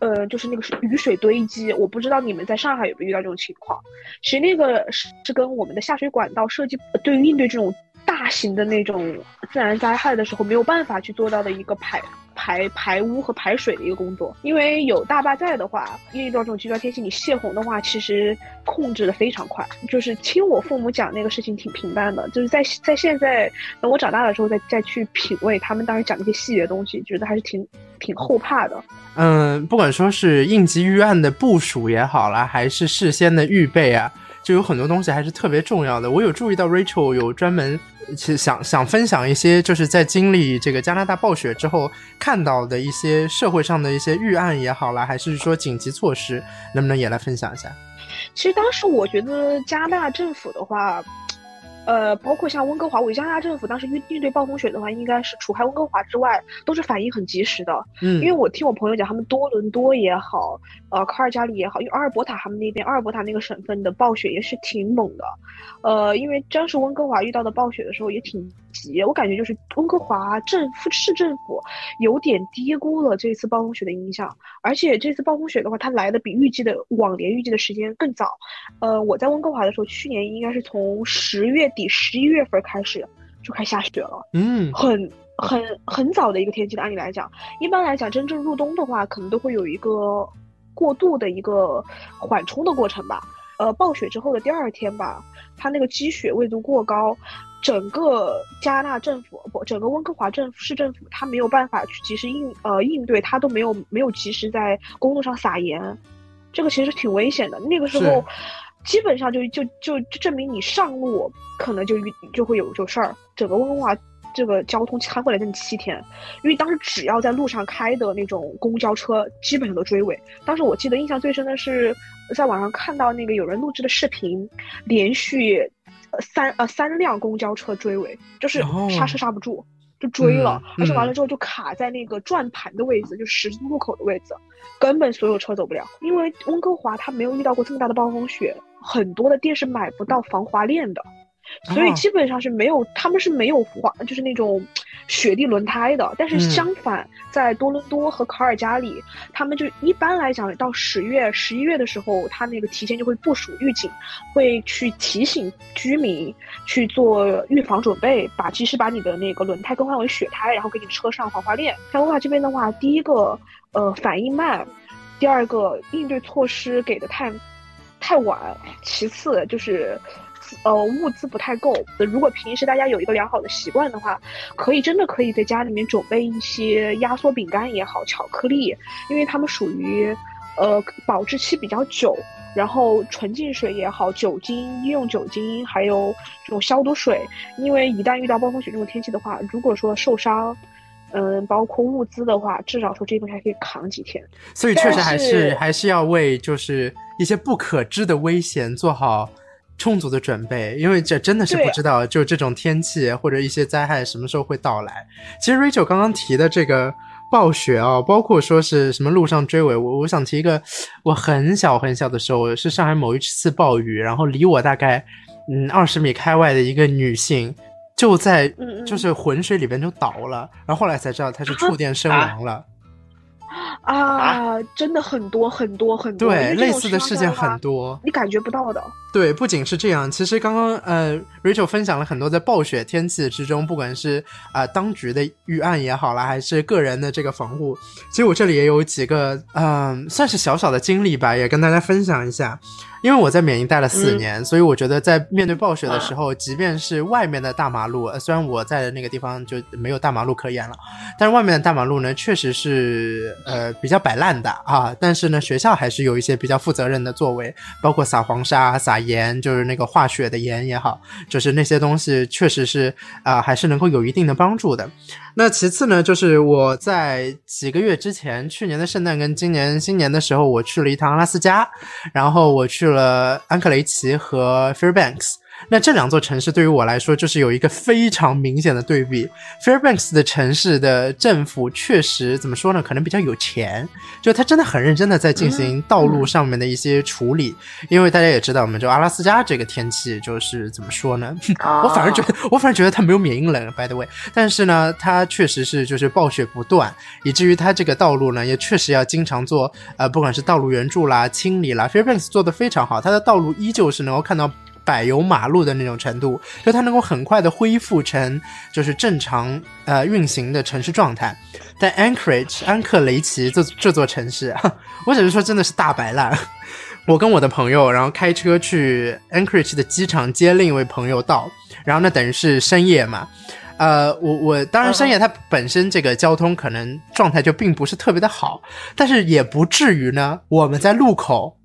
呃就是那个雨水堆积。我不知道你们在上海有没有遇到这种情况。其实那个是是跟我们的下水管道设计对于应对这种大型的那种自然灾害的时候没有办法去做到的一个排。排排污和排水的一个工作，因为有大坝在的话，遇到这种极端天气，你泄洪的话，其实控制的非常快。就是听我父母讲那个事情挺平淡的，就是在在现在等我长大了之后再再去品味他们当时讲那些细节的东西，觉得还是挺挺后怕的。嗯，不管说是应急预案的部署也好啦，还是事先的预备啊，就有很多东西还是特别重要的。我有注意到 Rachel 有专门想想分享一些，就是在经历这个加拿大暴雪之后看到的一些社会上的一些预案也好啦，还是说紧急措施，能不能也来分享一下？其实当时我觉得加拿大政府的话，呃，包括像温哥华，我加拿大政府当时应应对暴风雪的话，应该是除开温哥华之外，都是反应很及时的。嗯，因为我听我朋友讲，他们多伦多也好，呃，卡尔加里也好，因为阿尔伯塔他们那边，阿尔伯塔那个省份的暴雪也是挺猛的。呃，因为当时温哥华遇到的暴雪的时候也挺急，我感觉就是温哥华政府市政府有点低估了这次暴风雪的影响，而且这次暴风雪的话，它来的比预计的往年预计的时间更早。呃，我在温哥华的时候，去年应该是从十月底、十一月份开始就开始下雪了，嗯，很很很早的一个天气的。按理来讲，一般来讲，真正入冬的话，可能都会有一个过渡的一个缓冲的过程吧。呃，暴雪之后的第二天吧，它那个积雪纬度过高，整个加拿大政府不，整个温哥华政府市政府，它没有办法去及时应呃应对，它都没有没有及时在公路上撒盐，这个其实挺危险的。那个时候，基本上就就就就证明你上路可能就就会有有事儿。整个温哥华这个交通瘫痪了近七天，因为当时只要在路上开的那种公交车，基本上都追尾。当时我记得印象最深的是。在网上看到那个有人录制的视频，连续三呃三辆公交车追尾，就是刹车刹不住，就追了，而且完了之后就卡在那个转盘的位置，就十字路口的位置，根本所有车走不了。因为温哥华它没有遇到过这么大的暴风雪，很多的店是买不到防滑链的。所以基本上是没有，他们是没有滑，就是那种雪地轮胎的。但是相反，在多伦多和卡尔加里，他们就一般来讲，到十月、十一月的时候，他那个提前就会部署预警，会去提醒居民去做预防准备，把及时把你的那个轮胎更换为雪胎，然后给你车上防滑链。像温哥华这边的话，第一个呃反应慢，第二个应对措施给的太太晚，其次就是。呃，物资不太够。如果平时大家有一个良好的习惯的话，可以真的可以在家里面准备一些压缩饼干也好，巧克力，因为它们属于，呃，保质期比较久。然后纯净水也好，酒精、医用酒精，还有这种消毒水，因为一旦遇到暴风雪这种天气的话，如果说受伤，嗯，包括物资的话，至少说这些东西还可以扛几天。所以确实还是还是要为就是一些不可知的危险做好。充足的准备，因为这真的是不知道，就这种天气或者一些灾害什么时候会到来。其实 Rachel 刚刚提的这个暴雪啊，包括说是什么路上追尾，我我想提一个，我很小很小的时候是上海某一次暴雨，然后离我大概嗯二十米开外的一个女性就在就是浑水里边就倒了，然后后来才知道她是触电身亡了。啊，真的很多很多很多，对，类似的事件很多，你感觉不到的。对，不仅是这样，其实刚刚呃，Rachel 分享了很多在暴雪天气之中，不管是啊当局的预案也好啦，还是个人的这个防护，其实我这里也有几个嗯，算是小小的经历吧，也跟大家分享一下。因为我在缅因待了四年，所以我觉得在面对暴雪的时候，即便是外面的大马路，虽然我在的那个地方就没有大马路可言了，但是外面的大马路呢，确实是呃比较摆烂的啊。但是呢，学校还是有一些比较负责任的作为，包括撒黄沙、撒盐，就是那个化雪的盐也好，就是那些东西确实是啊，还是能够有一定的帮助的。那其次呢，就是我在几个月之前，去年的圣诞跟今年新年的时候，我去了一趟阿拉斯加，然后我去了了安克雷奇和 Fairbanks。那这两座城市对于我来说，就是有一个非常明显的对比。Fairbanks 的城市的政府确实怎么说呢？可能比较有钱，就他真的很认真的在进行道路上面的一些处理。因为大家也知道，我们就阿拉斯加这个天气就是怎么说呢？我反而觉得，我反而觉得它没有缅因冷，by the way。但是呢，它确实是就是暴雪不断，以至于它这个道路呢，也确实要经常做呃，不管是道路援助啦、清理啦，Fairbanks 做的非常好，它的道路依旧是能够看到。柏油马路的那种程度，就它能够很快的恢复成就是正常呃运行的城市状态。但 Anchorage 安克雷奇这这座城市，我只是说真的是大白烂。我跟我的朋友，然后开车去 Anchorage 的机场接另一位朋友到，然后那等于是深夜嘛。呃，我我当然深夜它本身这个交通可能状态就并不是特别的好，但是也不至于呢。我们在路口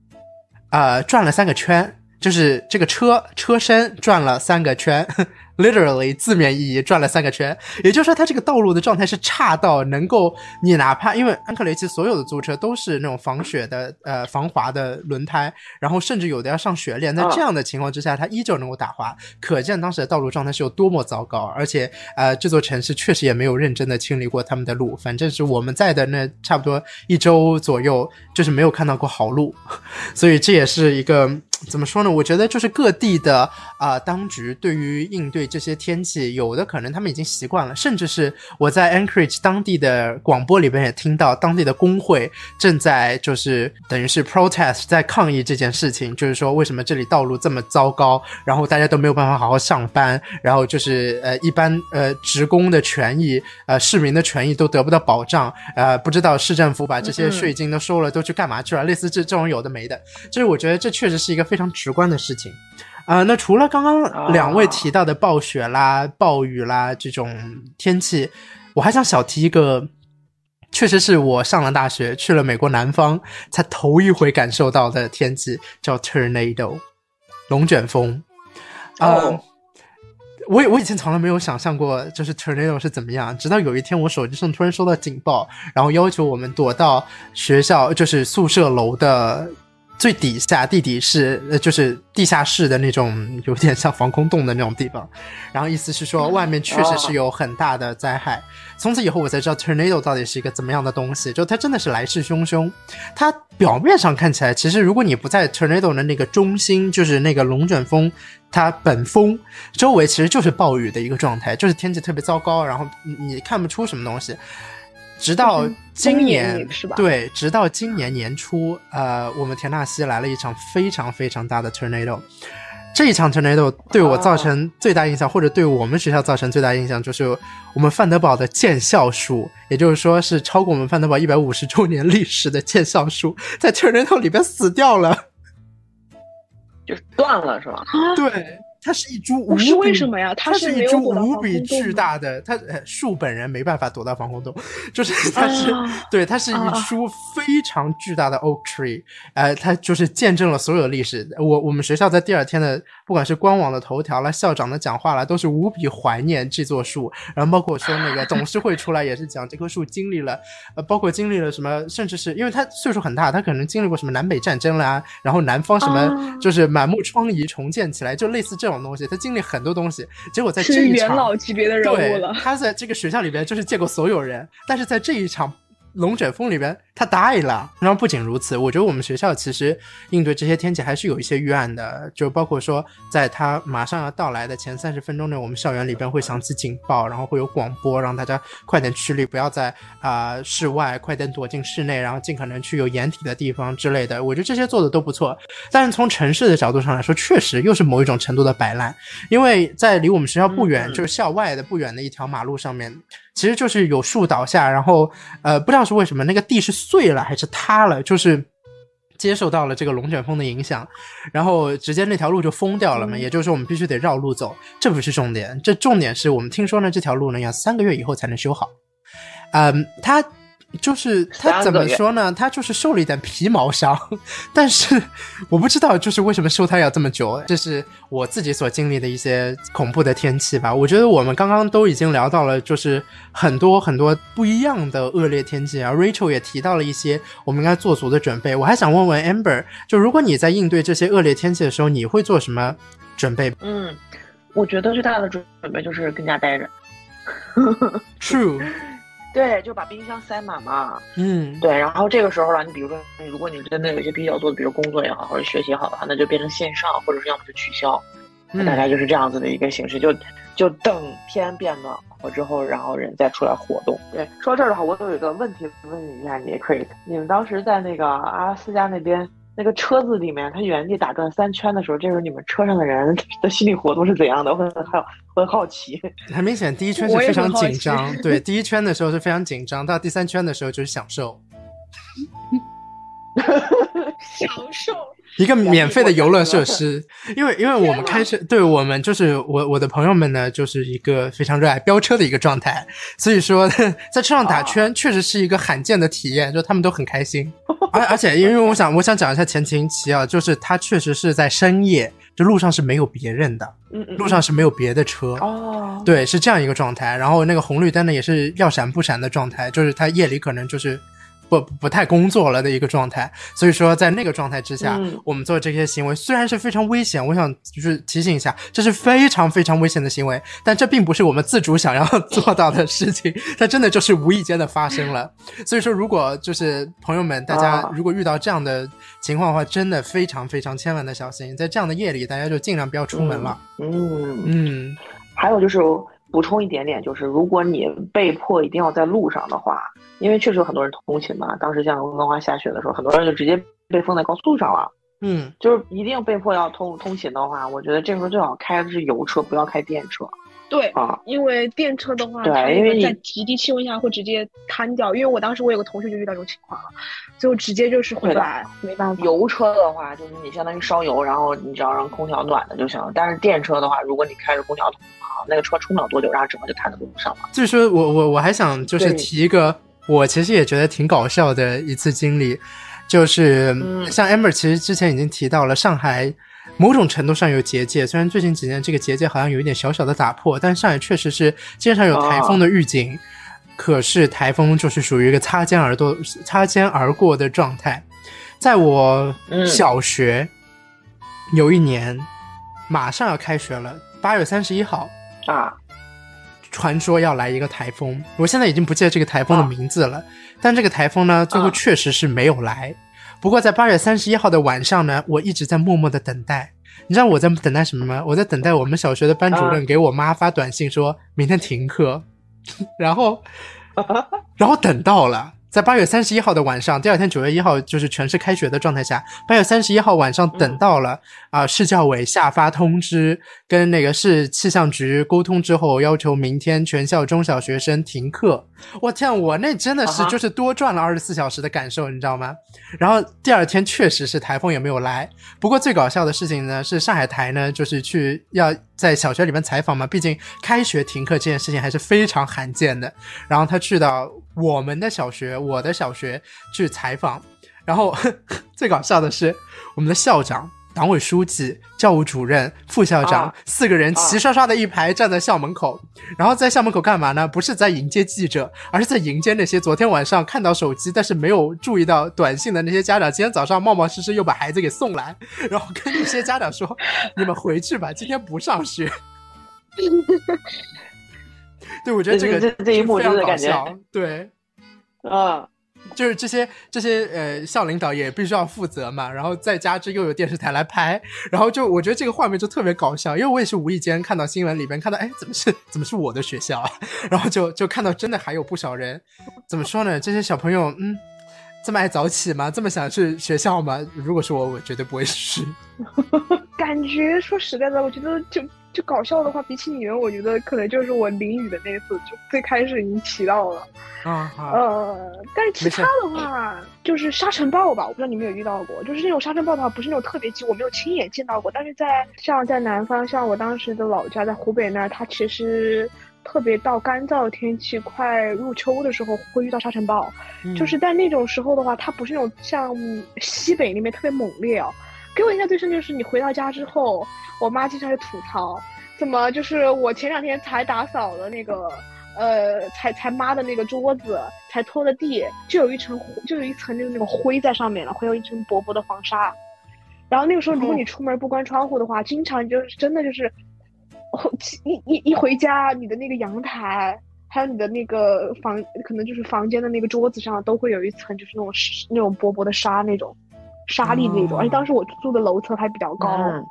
呃转了三个圈。就是这个车车身转了三个圈。literally 字面意义转了三个圈，也就是说它这个道路的状态是差到能够你哪怕因为安克雷奇所有的租车都是那种防雪的呃防滑的轮胎，然后甚至有的要上雪链，在这样的情况之下，它依旧能够打滑，可见当时的道路状态是有多么糟糕。而且呃这座城市确实也没有认真的清理过他们的路，反正是我们在的那差不多一周左右，就是没有看到过好路，所以这也是一个。怎么说呢？我觉得就是各地的啊，当局对于应对这些天气，有的可能他们已经习惯了，甚至是我在 Anchorage 当地的广播里边也听到，当地的工会正在就是等于是 protest 在抗议这件事情，就是说为什么这里道路这么糟糕，然后大家都没有办法好好上班，然后就是呃一般呃职工的权益，呃市民的权益都得不到保障，呃不知道市政府把这些税金都收了都去干嘛去了，类似这这种有的没的，就是我觉得这确实是一个。非常直观的事情，啊，那除了刚刚两位提到的暴雪啦、暴雨啦这种天气，我还想小提一个，确实是我上了大学去了美国南方才头一回感受到的天气，叫 tornado 龙卷风。哦，我我以前从来没有想象过，就是 tornado 是怎么样，直到有一天我手机上突然收到警报，然后要求我们躲到学校，就是宿舍楼的。最底下地底是，呃，就是地下室的那种，有点像防空洞的那种地方。然后意思是说，外面确实是有很大的灾害。从此以后，我才知道 tornado 到底是一个怎么样的东西。就它真的是来势汹汹。它表面上看起来，其实如果你不在 tornado 的那个中心，就是那个龙卷风它本风周围，其实就是暴雨的一个状态，就是天气特别糟糕，然后你看不出什么东西。直到今年？对，直到今年年初，呃，我们田纳西来了一场非常非常大的 tornado。这一场 tornado 对我造成最大印象，或者对我们学校造成最大印象，就是我们范德堡的建校树，也就是说是超过我们范德堡一百五十周年历史的建校树，在 tornado 里边死掉了，就断了，是吧？对。它是一株，是为什么呀？它是一株无比巨大的，它树本人没办法躲到防空洞，就是它是 对，它是一株非常巨大的 oak tree，呃，它就是见证了所有的历史。我我们学校在第二天的，不管是官网的头条啦，校长的讲话啦，都是无比怀念这座树。然后包括说那个董事会出来也是讲这棵树经历了，呃，包括经历了什么，甚至是因为它岁数很大，它可能经历过什么南北战争啦，然后南方什么就是满目疮痍重建起来，就类似这。这种东西，他经历很多东西，结果在这一场元老级别的人物了。他在这个学校里边就是见过所有人，但是在这一场。龙卷风里边，他 die 了。然后不仅如此，我觉得我们学校其实应对这些天气还是有一些预案的，就包括说，在它马上要到来的前三十分钟内，我们校园里边会响起警报，然后会有广播，让大家快点驱离，不要在啊室外，快点躲进室内，然后尽可能去有掩体的地方之类的。我觉得这些做的都不错。但是从城市的角度上来说，确实又是某一种程度的摆烂，因为在离我们学校不远，就是校外的不远的一条马路上面。其实就是有树倒下，然后呃，不知道是为什么那个地是碎了还是塌了，就是接受到了这个龙卷风的影响，然后直接那条路就封掉了嘛。也就是说，我们必须得绕路走。这不是重点，这重点是我们听说呢，这条路呢要三个月以后才能修好。嗯，它。就是他怎么说呢？他就是受了一点皮毛伤，但是我不知道就是为什么受他要这么久。这是我自己所经历的一些恐怖的天气吧。我觉得我们刚刚都已经聊到了，就是很多很多不一样的恶劣天气啊。Rachel 也提到了一些我们应该做足的准备。我还想问问 Amber，就如果你在应对这些恶劣天气的时候，你会做什么准备？嗯，我觉得最大的准准备就是跟家待着。True。对，就把冰箱塞满嘛。嗯，对，然后这个时候了，你比如说，如果你真的有一些必须要做的，比如工作也好，或者学习也好的话，那就变成线上，或者是要么就取消。那大概就是这样子的一个形式，就就等天变暖和之后，然后人再出来活动。对，说到这儿的话，我有一个问题问你一下，你也可以你们当时在那个阿拉斯加那边？那个车子里面，它原地打转三圈的时候，这时候你们车上的人 的心理活动是怎样的？我很好，很好奇。很明显，第一圈是非常紧张，对，第一圈的时候是非常紧张，到第三圈的时候就是享受。享受，一个免费的游乐设施，因为因为我们开车，对我们就是我我的朋友们呢，就是一个非常热爱飙车的一个状态，所以说在车上打圈确实是一个罕见的体验，就他们都很开心。而而且因为我想我想讲一下前情提要，就是它确实是在深夜，就路上是没有别人的，嗯嗯，路上是没有别的车，哦，对，是这样一个状态。然后那个红绿灯呢也是要闪不闪的状态，就是它夜里可能就是。不不太工作了的一个状态，所以说在那个状态之下，嗯我们做这些行为虽然是非常危险，我想就是提醒一下，这是非常非常危险的行为，但这并不是我们自主想要 做到的事情，它真的就是无意间的发生了。所以说，如果就是朋友们，大家啊如果遇到这样的情况的话，真的非常非常千万的小心，在这样的夜里，大家就尽量不要出门了。嗯，嗯还有就是补充一点点，就是如果你被迫一定要在路上的话，因为确实有很多人通勤嘛，当时像温哥华下雪的时候，很多人就直接被封在高速路上了。嗯，就是一定被迫要通通勤的话，我觉得这时候最好开的是油车，不要开电车对，啊。因为电车的话，它因为在极低气温下会直接瘫掉。因为我当时我有个同学就遇到这种情况了，就直接就是回来，没办法。油车的话，就是你相当于烧油，然后你只要让空调暖的就行了。但是电车的话，如果你开着空调啊，那个车充不了多久，然后整个就瘫在路上了。所以说我我我还想就是提一个，我其实也觉得挺搞笑的一次经历，就是嗯像 Amber 其实之前已经提到了上海。某种程度上有结界，虽然最近几年这个结界好像有一点小小的打破，但上海确实是经常有台风的预警，可是台风就是属于一个擦肩而过、擦肩而过的状态。在我嗯小学、有一年，马上要开学了，八月三十一号，啊，传说要来一个台风，我现在已经不记得这个台风的名字了，但这个台风呢，最后啊确实是没有来。不过在八月三十一号的晚上呢，我一直在默默的等待。你知道我在等待什么吗？我在等待我们小学的班主任啊给我妈发短信说明天停课，然后，然后等到了。在八月三十一号的晚上，第二天九月一号就是全市开学的状态下，八月三十一号晚上等到了啊、市教委下发通知，跟那个市气象局沟通之后，要求明天全校中小学生停课。我天，我那真的是就是多赚了二十四小时的感受，你知道吗？然后第二天确实是台风也没有来，不过最搞笑的事情呢是上海台呢就是去要在小学里面采访嘛，毕竟开学停课这件事情还是非常罕见的。然后他去到我们的小学，我的小学去采访，然后 最搞笑的是我们的校长。党委书记、教务主任、副校长、啊四个人齐刷刷的一排站在校门口，然后在校门口干嘛呢？不是在迎接记者，而是在迎接那些昨天晚上看到手机但是没有注意到短信的那些家长。今天早上冒冒失失又把孩子给送来，然后跟那些家长说：“ 你们回去吧，今天不上学。”对，我觉得这个这一幕真的感觉笑。对，嗯，就是这些这些呃校领导也必须要负责嘛，然后再加之又有电视台来拍，然后就我觉得这个画面就特别搞笑，因为我也是无意间看到新闻里边看到，哎，怎么是怎么是我的学校啊？然后就就看到真的还有不少人，怎么说呢？这些小朋友，嗯，这么爱早起吗？这么想去学校吗？如果是我，我绝对不会去。感觉说实在的，我觉得就就搞笑的话，比起你们，我觉得可能就是我淋雨的那次，就最开始已经提到了。啊好，呃，但是其他的话，就是沙尘暴吧，我不知道你们有遇到过。就是那种沙尘暴的话，不是那种特别急，我没有亲眼见到过。但是在像在南方，像我当时的老家在湖北那儿，它其实特别到干燥的天气，快入秋的时候会遇到沙尘暴。嗯就是在那种时候的话，它不是那种像西北那边特别猛烈哦。给我印象最深就是你回到家之后，我妈经常会吐槽，怎么就是我前两天才打扫了那个，呃，才才抹的那个桌子，才拖的地，就有一层就有一层就是那个灰在上面了，会有一层薄薄的黄沙。然后那个时候，如果你出门不关窗户的话，经常就是真的就是，一一一回家，你的那个阳台。还有你的那个房，可能就是房间的那个桌子上都会有一层，就是那种那种薄薄的沙那种，沙粒那种。哦而且当时我住的楼层还比较高，嗯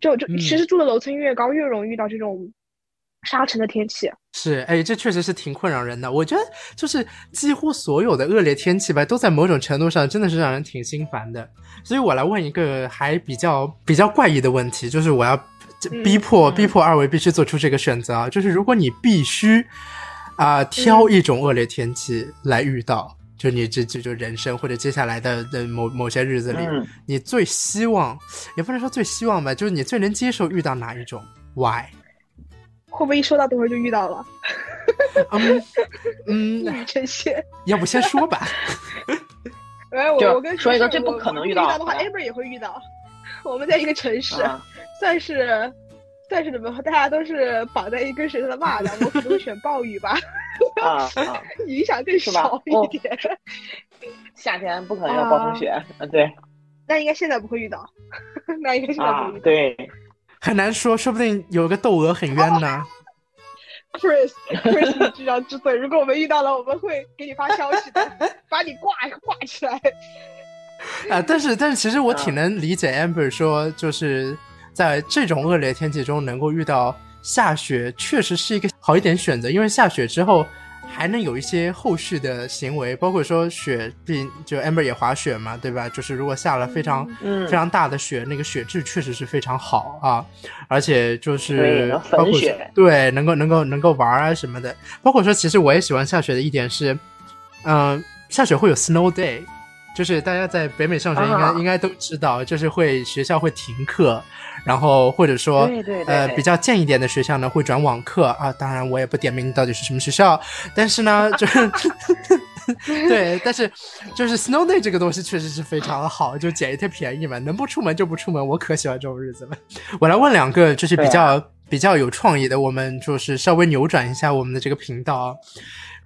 就就嗯其实住的楼层越高，越容易遇到这种沙尘的天气。是，哎，这确实是挺困扰人的。我觉得就是几乎所有的恶劣天气吧，都在某种程度上真的是让人挺心烦的。所以我来问一个还比较比较怪异的问题，就是我要逼迫、嗯逼迫二位必须做出这个选择啊，就是如果你必须啊、挑一种恶劣天气来遇到，就你这这就人生或者接下来的的某某些日子里，嗯你最希望，也不能说最希望吧，就是你最能接受遇到哪一种？Why？会不会一说到等会儿就遇到了？嗯 一嗯，语成谶。要不先说吧。哎，我我跟说一个我最不可能我遇遇到的话，Amber 也会遇到。我们在一个城市，啊算是算是怎么？大家都是绑在一根绳上的蚂蚱，我可能会选暴雨吧，啊啊！影响更少哦一点。夏天不可能有暴风雪，啊对那应该现在不会遇到，那应该现在不啊会遇到。对，很难说，说不定有个窦娥很冤呢。Chris Chris，你知道之对，如果我们遇到了，我们会给你发消息的，把你挂挂起来。啊，但是但是其实我啊挺能理解 Amber 说，就是在这种恶劣天气中能够遇到下雪，确实是一个好一点选择，因为下雪之后还能有一些后续的行为，包括说雪，毕竟就 Amber 也滑雪嘛，对吧？就是如果下了非常、嗯。非常大的雪，那个雪质确实是非常好啊，而且就是能包括粉雪对，能够能够能够玩啊什么的。包括说，其实我也喜欢下雪的一点是，嗯、下雪会有 snow day，就是大家在北美上学应该、啊。应该都知道，就是会学校会停课，然后或者说对对对呃比较贱一点的学校呢会转网课啊。当然我也不点名到底是什么学校，但是呢就是。对，但是就是 snow day 这个东西确实是非常的好，就捡一天便宜嘛，能不出门就不出门，我可喜欢这种日子了。我来问两个，就是比对较、比较有创意的，我们就是稍微扭转一下我们的这个频道啊。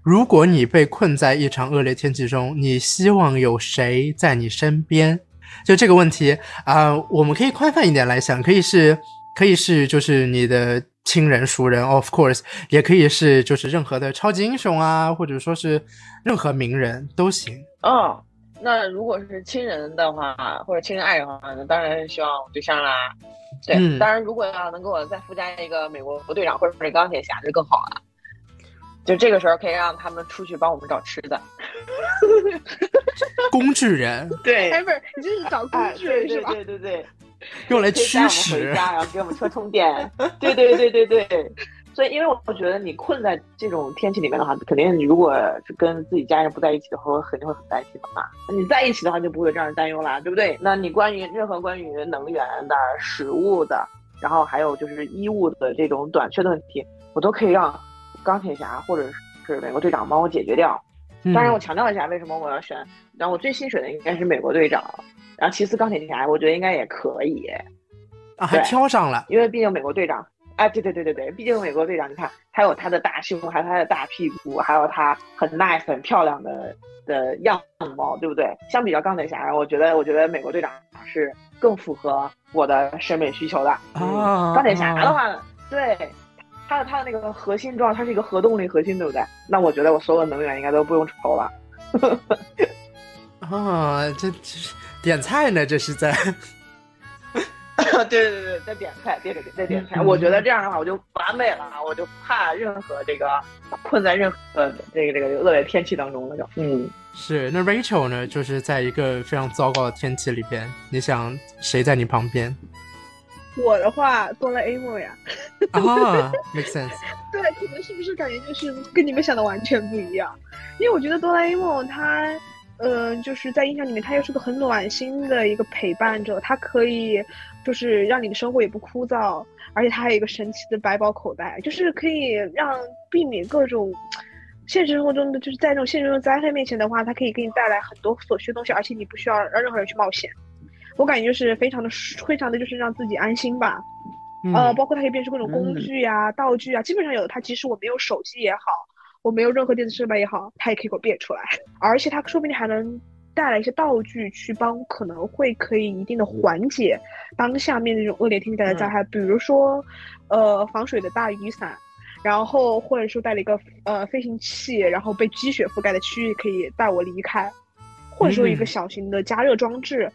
如果你被困在一场恶劣天气中，你希望有谁在你身边？就这个问题啊、我们可以宽泛一点来想，可以是可以是就是你的亲人熟人，of course，也可以是就是任何的超级英雄啊，或者说是任何名人都行。哦，那如果是亲人的话，或者亲人爱人的话，那当然是希望我对象啦。对，嗯当然如果要能给我再附加一个美国队长或者是钢铁侠，就更好了。就这个时候可以让他们出去帮我们找吃的。工具人对哎，不是，你这是找工哎，具对对人是吧？对对对，用来驱使，我们回家，然后给我们车充电。对对对对对。所以，因为我觉得你困在这种天气里面的话，肯定你如果是跟自己家人不在一起的话，肯定会很担心的嘛。你在一起的话，就不会有这样的担忧啦，对不对？那你关于任何关于能源的、食物的，然后还有就是衣物的这种短缺的问题，我都可以让钢铁侠或者是美国队长帮我解决掉。嗯当然，我强调一下，为什么我要选？然后我最心水的应该是美国队长，然后其次钢铁侠，我觉得应该也可以，啊，还挑上了，因为毕竟美国队长，哎，对对对对对，毕竟美国队长，你看他有他的大胸，还有他的大屁股，还有他很 nice 很漂亮的的样貌，对不对？相比较钢铁侠，我觉得我觉得美国队长是更符合我的审美需求的。嗯啊钢铁侠的话，对。他的它的那个核心状，它是一个核动力核心，对不对？那我觉得我所有的能源应该都不用愁了。啊，这这点菜呢，这是在。对对对对，在点菜，对对对，在点菜。嗯我觉得这样的话，我就完美了，我就不怕任何这个困在任何这个这个恶劣天气当中了，就嗯。是，那 Rachel 呢？就是在一个非常糟糕的天气里边，你想谁在你旁边我的话，哆啦 A 梦呀。啊？Make sense。对，可能是不是感觉就是跟你们想的完全不一样？因为我觉得哆啦 A 梦它，呃，就是在印象里面，它又是个很暖心的一个陪伴者，它可以就是让你的生活也不枯燥，而且它还有一个神奇的百宝口袋，就是可以让避免各种。现实生活中的就是在这种现实中的灾害面前的话，它可以给你带来很多所需的东西，而且你不需要让任何人去冒险。我感觉就是非常的非常的就是让自己安心吧。嗯。呃，包括它可以变成各种工具呀、道具啊，基本上有的它即使我没有手机也好，我没有任何电子设备也好，它也可以给我变出来，而且它说不定还能带来一些道具去帮，可能会可以一定的缓解当下面那种恶劣天气带来的灾害，比如说，呃，防水的大雨伞。然后或者说带了一个呃飞行器，然后被积雪覆盖的区域可以带我离开，或者说一个嗯。小型的加热装置，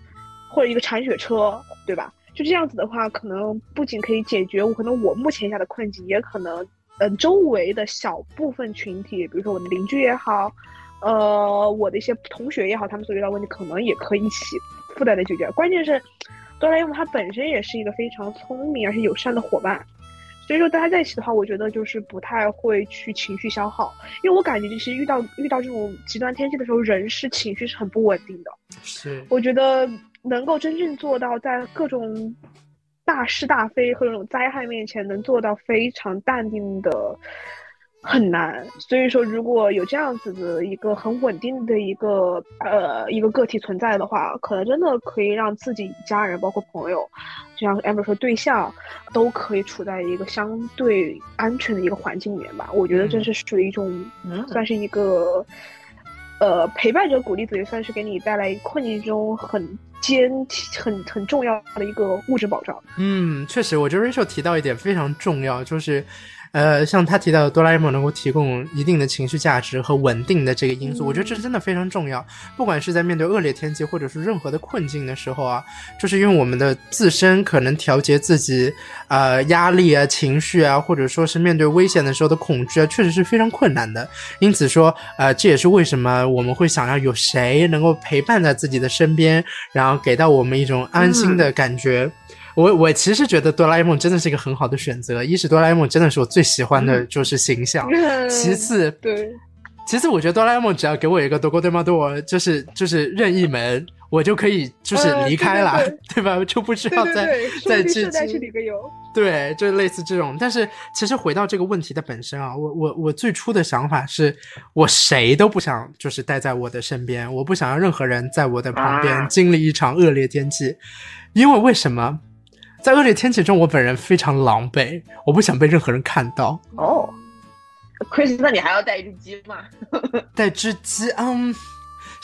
或者一个铲雪车，对吧？就这样子的话，可能不仅可以解决我可能我目前下的困境，也可能呃周围的小部分群体，比如说我的邻居也好，呃我的一些同学也好，他们所遇到的问题可能也可以一起附带的解决。关键是哆啦 A 梦它本身也是一个非常聪明而且友善的伙伴，所以说大家在一起的话，我觉得就是不太会去情绪消耗，因为我感觉其实遇到遇到这种极端天气的时候，人是情绪是很不稳定的。是，我觉得能够真正做到在各种大是大非和这种灾害面前能做到非常淡定的。很难，所以说如果有这样子的一个很稳定的一个呃一个个体存在的话，可能真的可以让自己家人包括朋友，就像 amber 说对象，都可以处在一个相对安全的一个环境里面吧。我觉得这是属于一种，算是一个，呃陪伴者鼓励者，也算是给你带来困境中很坚很很重要的一个物质保障。嗯，确实，我觉得 Rachel 提到一点非常重要，就是。呃，像他提到的哆啦 A 梦能够提供一定的情绪价值和稳定的这个因素，我觉得这真的非常重要。不管是在面对恶劣天气，或者是任何的困境的时候啊，就是因为我们的自身可能调节自己，呃，压力啊、情绪啊，或者说是面对危险的时候的恐惧啊，确实是非常困难的。因此说，呃，这也是为什么我们会想要有谁能够陪伴在自己的身边，然后给到我们一种安心的感觉。我我其实觉得哆啦 A 梦真的是一个很好的选择。一是哆啦 A 梦真的是我最喜欢的就是形象，其次对，其次我觉得哆啦 A 梦只要给我一个多国对吗？对我就是就是任意门，我就可以就是离开了，对吧？就不需要再再去再去旅个游。对，就类似这种。但是其实回到这个问题的本身啊，我我我最初的想法是我谁都不想就是待在我的身边，我不想让任何人在我的旁边经历一场恶劣天气，因为为什么？在恶劣天气中，我本人非常狼狈，我不想被任何人看到。哦，Chris，那你还要带一只鸡吗？带只鸡，嗯，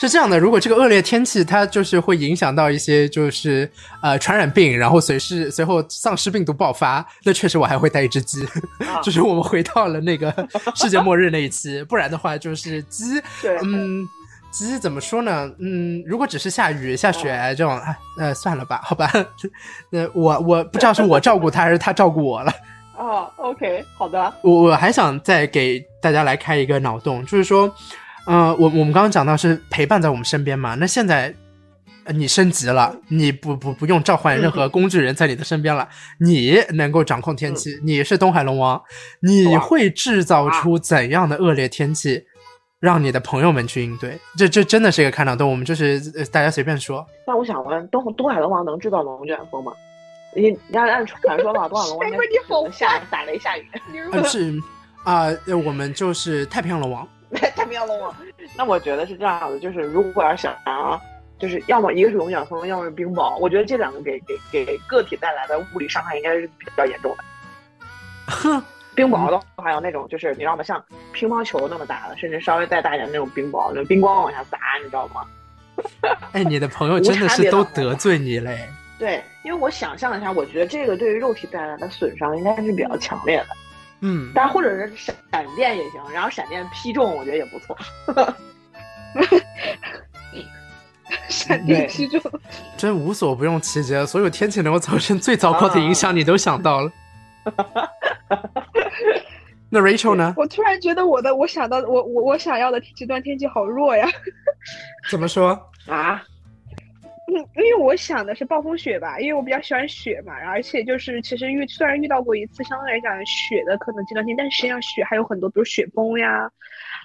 是这样的。如果这个恶劣天气它就是会影响到一些就是呃传染病，然后随时随后丧尸病毒爆发，那确实我还会带一只鸡。就是我们回到了那个世界末日那一期，不然的话就是鸡，嗯。其实怎么说呢？嗯，如果只是下雨下雪这种，呃，算了吧，好吧。那我我不知道是我照顾他还是他照顾我了。哦，OK，好的。我我还想再给大家来开一个脑洞，就是说，嗯，我我们刚刚讲到是陪伴在我们身边嘛。那现在你升级了，你不不不用召唤任何工具人在你的身边了，你能够掌控天气，你是东海龙王，你会制造出怎样的恶劣天气？让你的朋友们去应对，这这真的是一个看脑洞。我们就是大家随便说。那我想问，东东海龙王能制造龙卷风吗？你按按传说嘛，东海龙王应该下打雷下雨。是啊，我们就是太平洋龙王。太平洋龙王。那我觉得是这样的，就是如果要想啊，就是要么一个是龙卷风，要么是冰雹。我觉得这两个给给给个体带来的物理伤害应该是比较严重的。哼。冰雹的，还有那种就是你知道吗？像乒乓球那么大的，甚至稍微再大一点那种冰雹，那冰光往下砸，你知道吗？哎，你的朋友真的是都得罪你嘞？对，因为我想象一下，我觉得这个对于肉体带来的损伤应该是比较强烈的。嗯，但或者是闪闪电也行，然后闪电劈中，我觉得也不错。闪电劈中，真无所不用其极，所有天气能够造成最糟糕的影响，你都想到了。那 Rachel 呢？我突然觉得我的，我想到我我我想要的极端天气好弱呀。怎么说啊？嗯，因为我想的是暴风雪吧，因为我比较喜欢雪嘛，而且就是其实遇虽然遇到过一次相对来讲雪的可能极端天，但实际上雪还有很多，比如雪崩呀。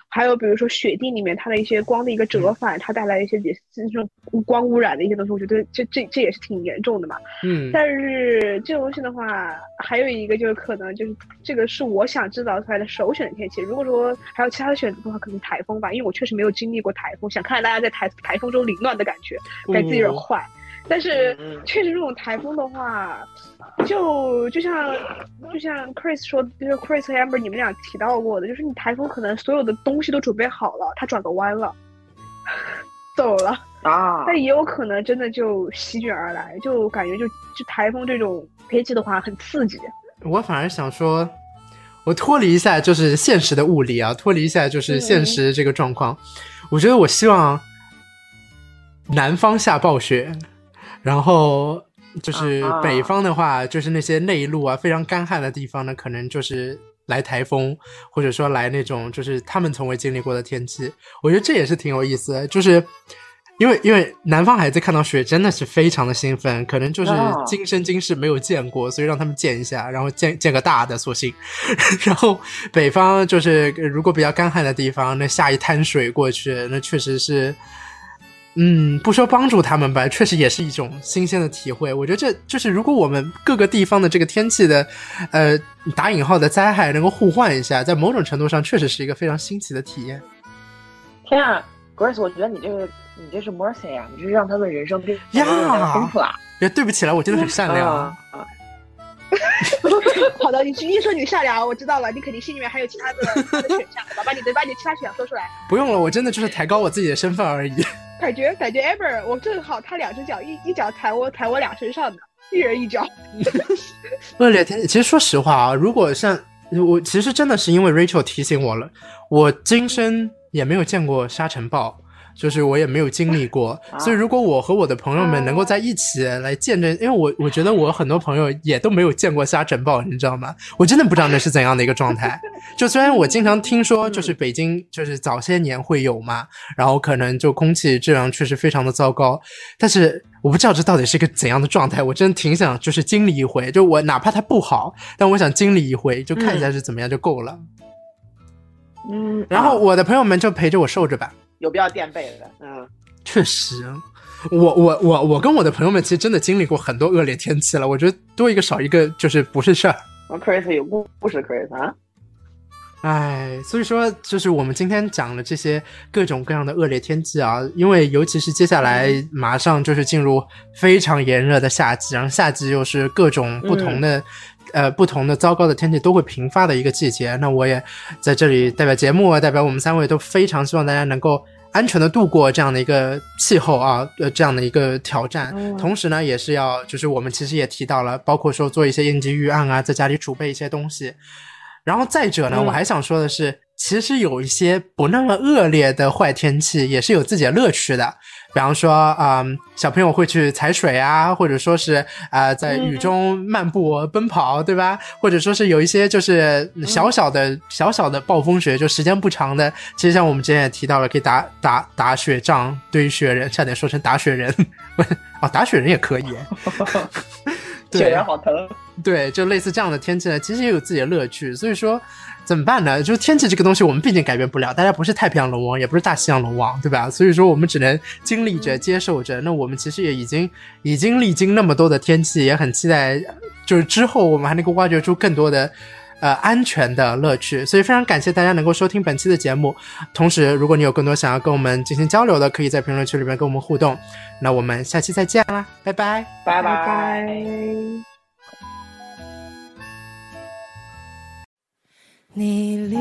还有比如说雪地里面它的一些光的一个折返，它带来一些也是这种光污染的一些东西，我觉得这这这也是挺严重的嘛。嗯。但是这东西的话，还有一个就是可能就是这个是我想制造出来的首选的天气。如果说还有其他的选择的话，可能台风吧，因为我确实没有经历过台风，想看看大家在台台风中凌乱的感觉，感觉自己有点坏。但是确实这种台风的话。就就像就像 Chris 说，就是 Chris 和 Amber 你们俩提到过的，就是你台风可能所有的东西都准备好了，它转个弯了，走了啊，但也有可能真的就席卷而来，就感觉就就台风这种天气的话很刺激。我反而想说，我脱离一下就是现实的物理啊，脱离一下就是现实这个状况，我觉得我希望南方下暴雪，然后。就是北方的话，就是那些内陆啊，非常干旱的地方呢，可能就是来台风，或者说来那种就是他们从未经历过的天气。我觉得这也是挺有意思的。就是因为因为南方孩子看到雪真的是非常的兴奋，可能就是今生今世没有见过，所以让他们见一下，然后见见个大的，索性。然后北方就是如果比较干旱的地方，那下一滩水过去，那确实是，嗯，不说帮助他们吧，确实也是一种新鲜的体会。我觉得这就是如果我们各个地方的这个天气的，呃，打引号的灾害能够互换一下，在某种程度上确实是一个非常新奇的体验。天啊，Grace，我觉得你这个。你这是 mercy 呀，你这是让他们人生变得更丰富啊！别，对不起了，我真的很善良。啊。好的，你直接说你善良，我知道了，你肯定心里面还有其他的选项，把把你的把你其他选项说出来。不用了，我真的就是抬高我自己的身份而已。感觉感觉 ever，我正好他两只脚一一脚踩我踩我俩身上的，一人一脚。不是天气，其实说实话啊，如果像我，其实真的是因为 Rachel 提醒我了，我今生也没有见过沙尘暴。就是我也没有经历过，所以如果我和我的朋友们能够在一起来见证，因为我我觉得我很多朋友也都没有见过沙尘暴，你知道吗？我真的不知道那是怎样的一个状态。就虽然我经常听说，就是北京就是早些年会有嘛，然后可能就空气质量确实非常的糟糕，但是我不知道这到底是一个怎样的状态。我真的挺想就是经历一回，就我哪怕它不好，但我想经历一回，就看一下是怎么样就够了。嗯，然后我的朋友们就陪着我受着吧。有必要垫背的，嗯，确实，我我我我跟我的朋友们其实真的经历过很多恶劣天气了，我觉得多一个少一个就是不是事儿。Chris 有故故事，Chris 啊，哎，所以说就是我们今天讲了这些各种各样的恶劣天气啊，因为尤其是接下来马上就是进入非常炎热的夏季，然后夏季又是各种不同的。呃，不同的糟糕的天气都会频发的一个季节，那我也在这里代表节目，代表我们三位都非常希望大家能够安全的度过这样的一个气候啊，呃，这样的一个挑战。同时呢，也是要就是我们其实也提到了，包括说做一些应急预案啊，在家里储备一些东西。然后再者呢，我还想说的是，其实有一些不那么恶劣的坏天气，也是有自己的乐趣的。比方说啊，小朋友会去踩水啊，或者说是啊，在雨中漫步奔跑，对吧？或者说是有一些就是小小的小小的暴风雪，就时间不长的。其实像我们之前也提到了，可以打打打雪仗、堆雪人，差点说成打雪人。哦，打雪人也可以。雪人好疼。对，就类似这样的天气呢，其实也有自己的乐趣。所以说。怎么办呢？就是天气这个东西，我们毕竟改变不了。大家不是太平洋龙王，也不是大西洋龙王，对吧？所以说，我们只能经历着、接受着。那我们其实也已经已经历经那么多的天气，也很期待，就是之后我们还能够挖掘出更多的呃安全的乐趣。所以非常感谢大家能够收听本期的节目。同时，如果你有更多想要跟我们进行交流的，可以在评论区里面跟我们互动。那我们下期再见啦，拜拜，拜拜。你离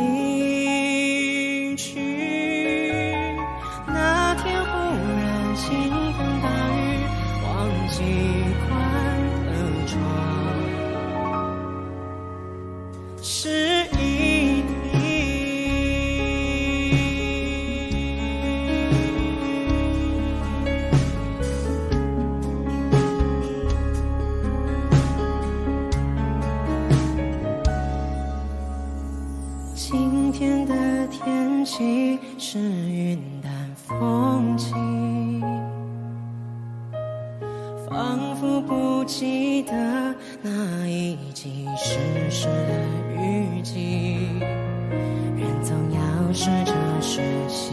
去那天，忽然倾盆大雨，忘记关的窗。是。是云淡风轻，仿佛不记得那已经逝世的雨季。人总要试着学习，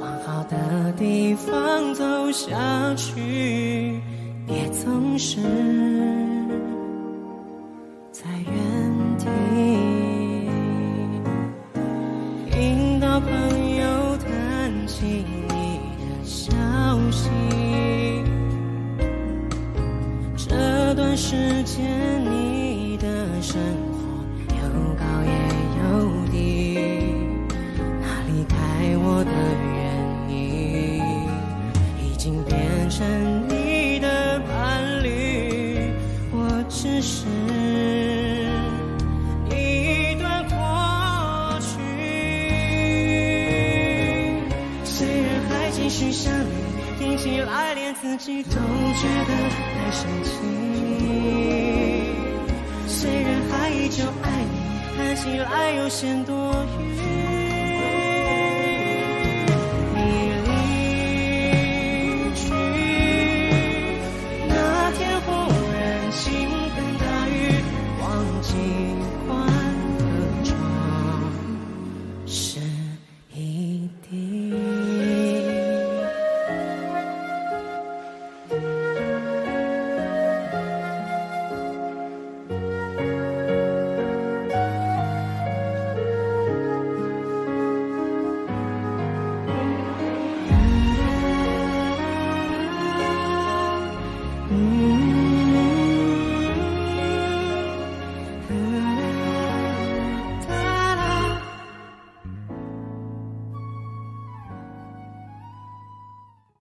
往好的地方走下去，别总是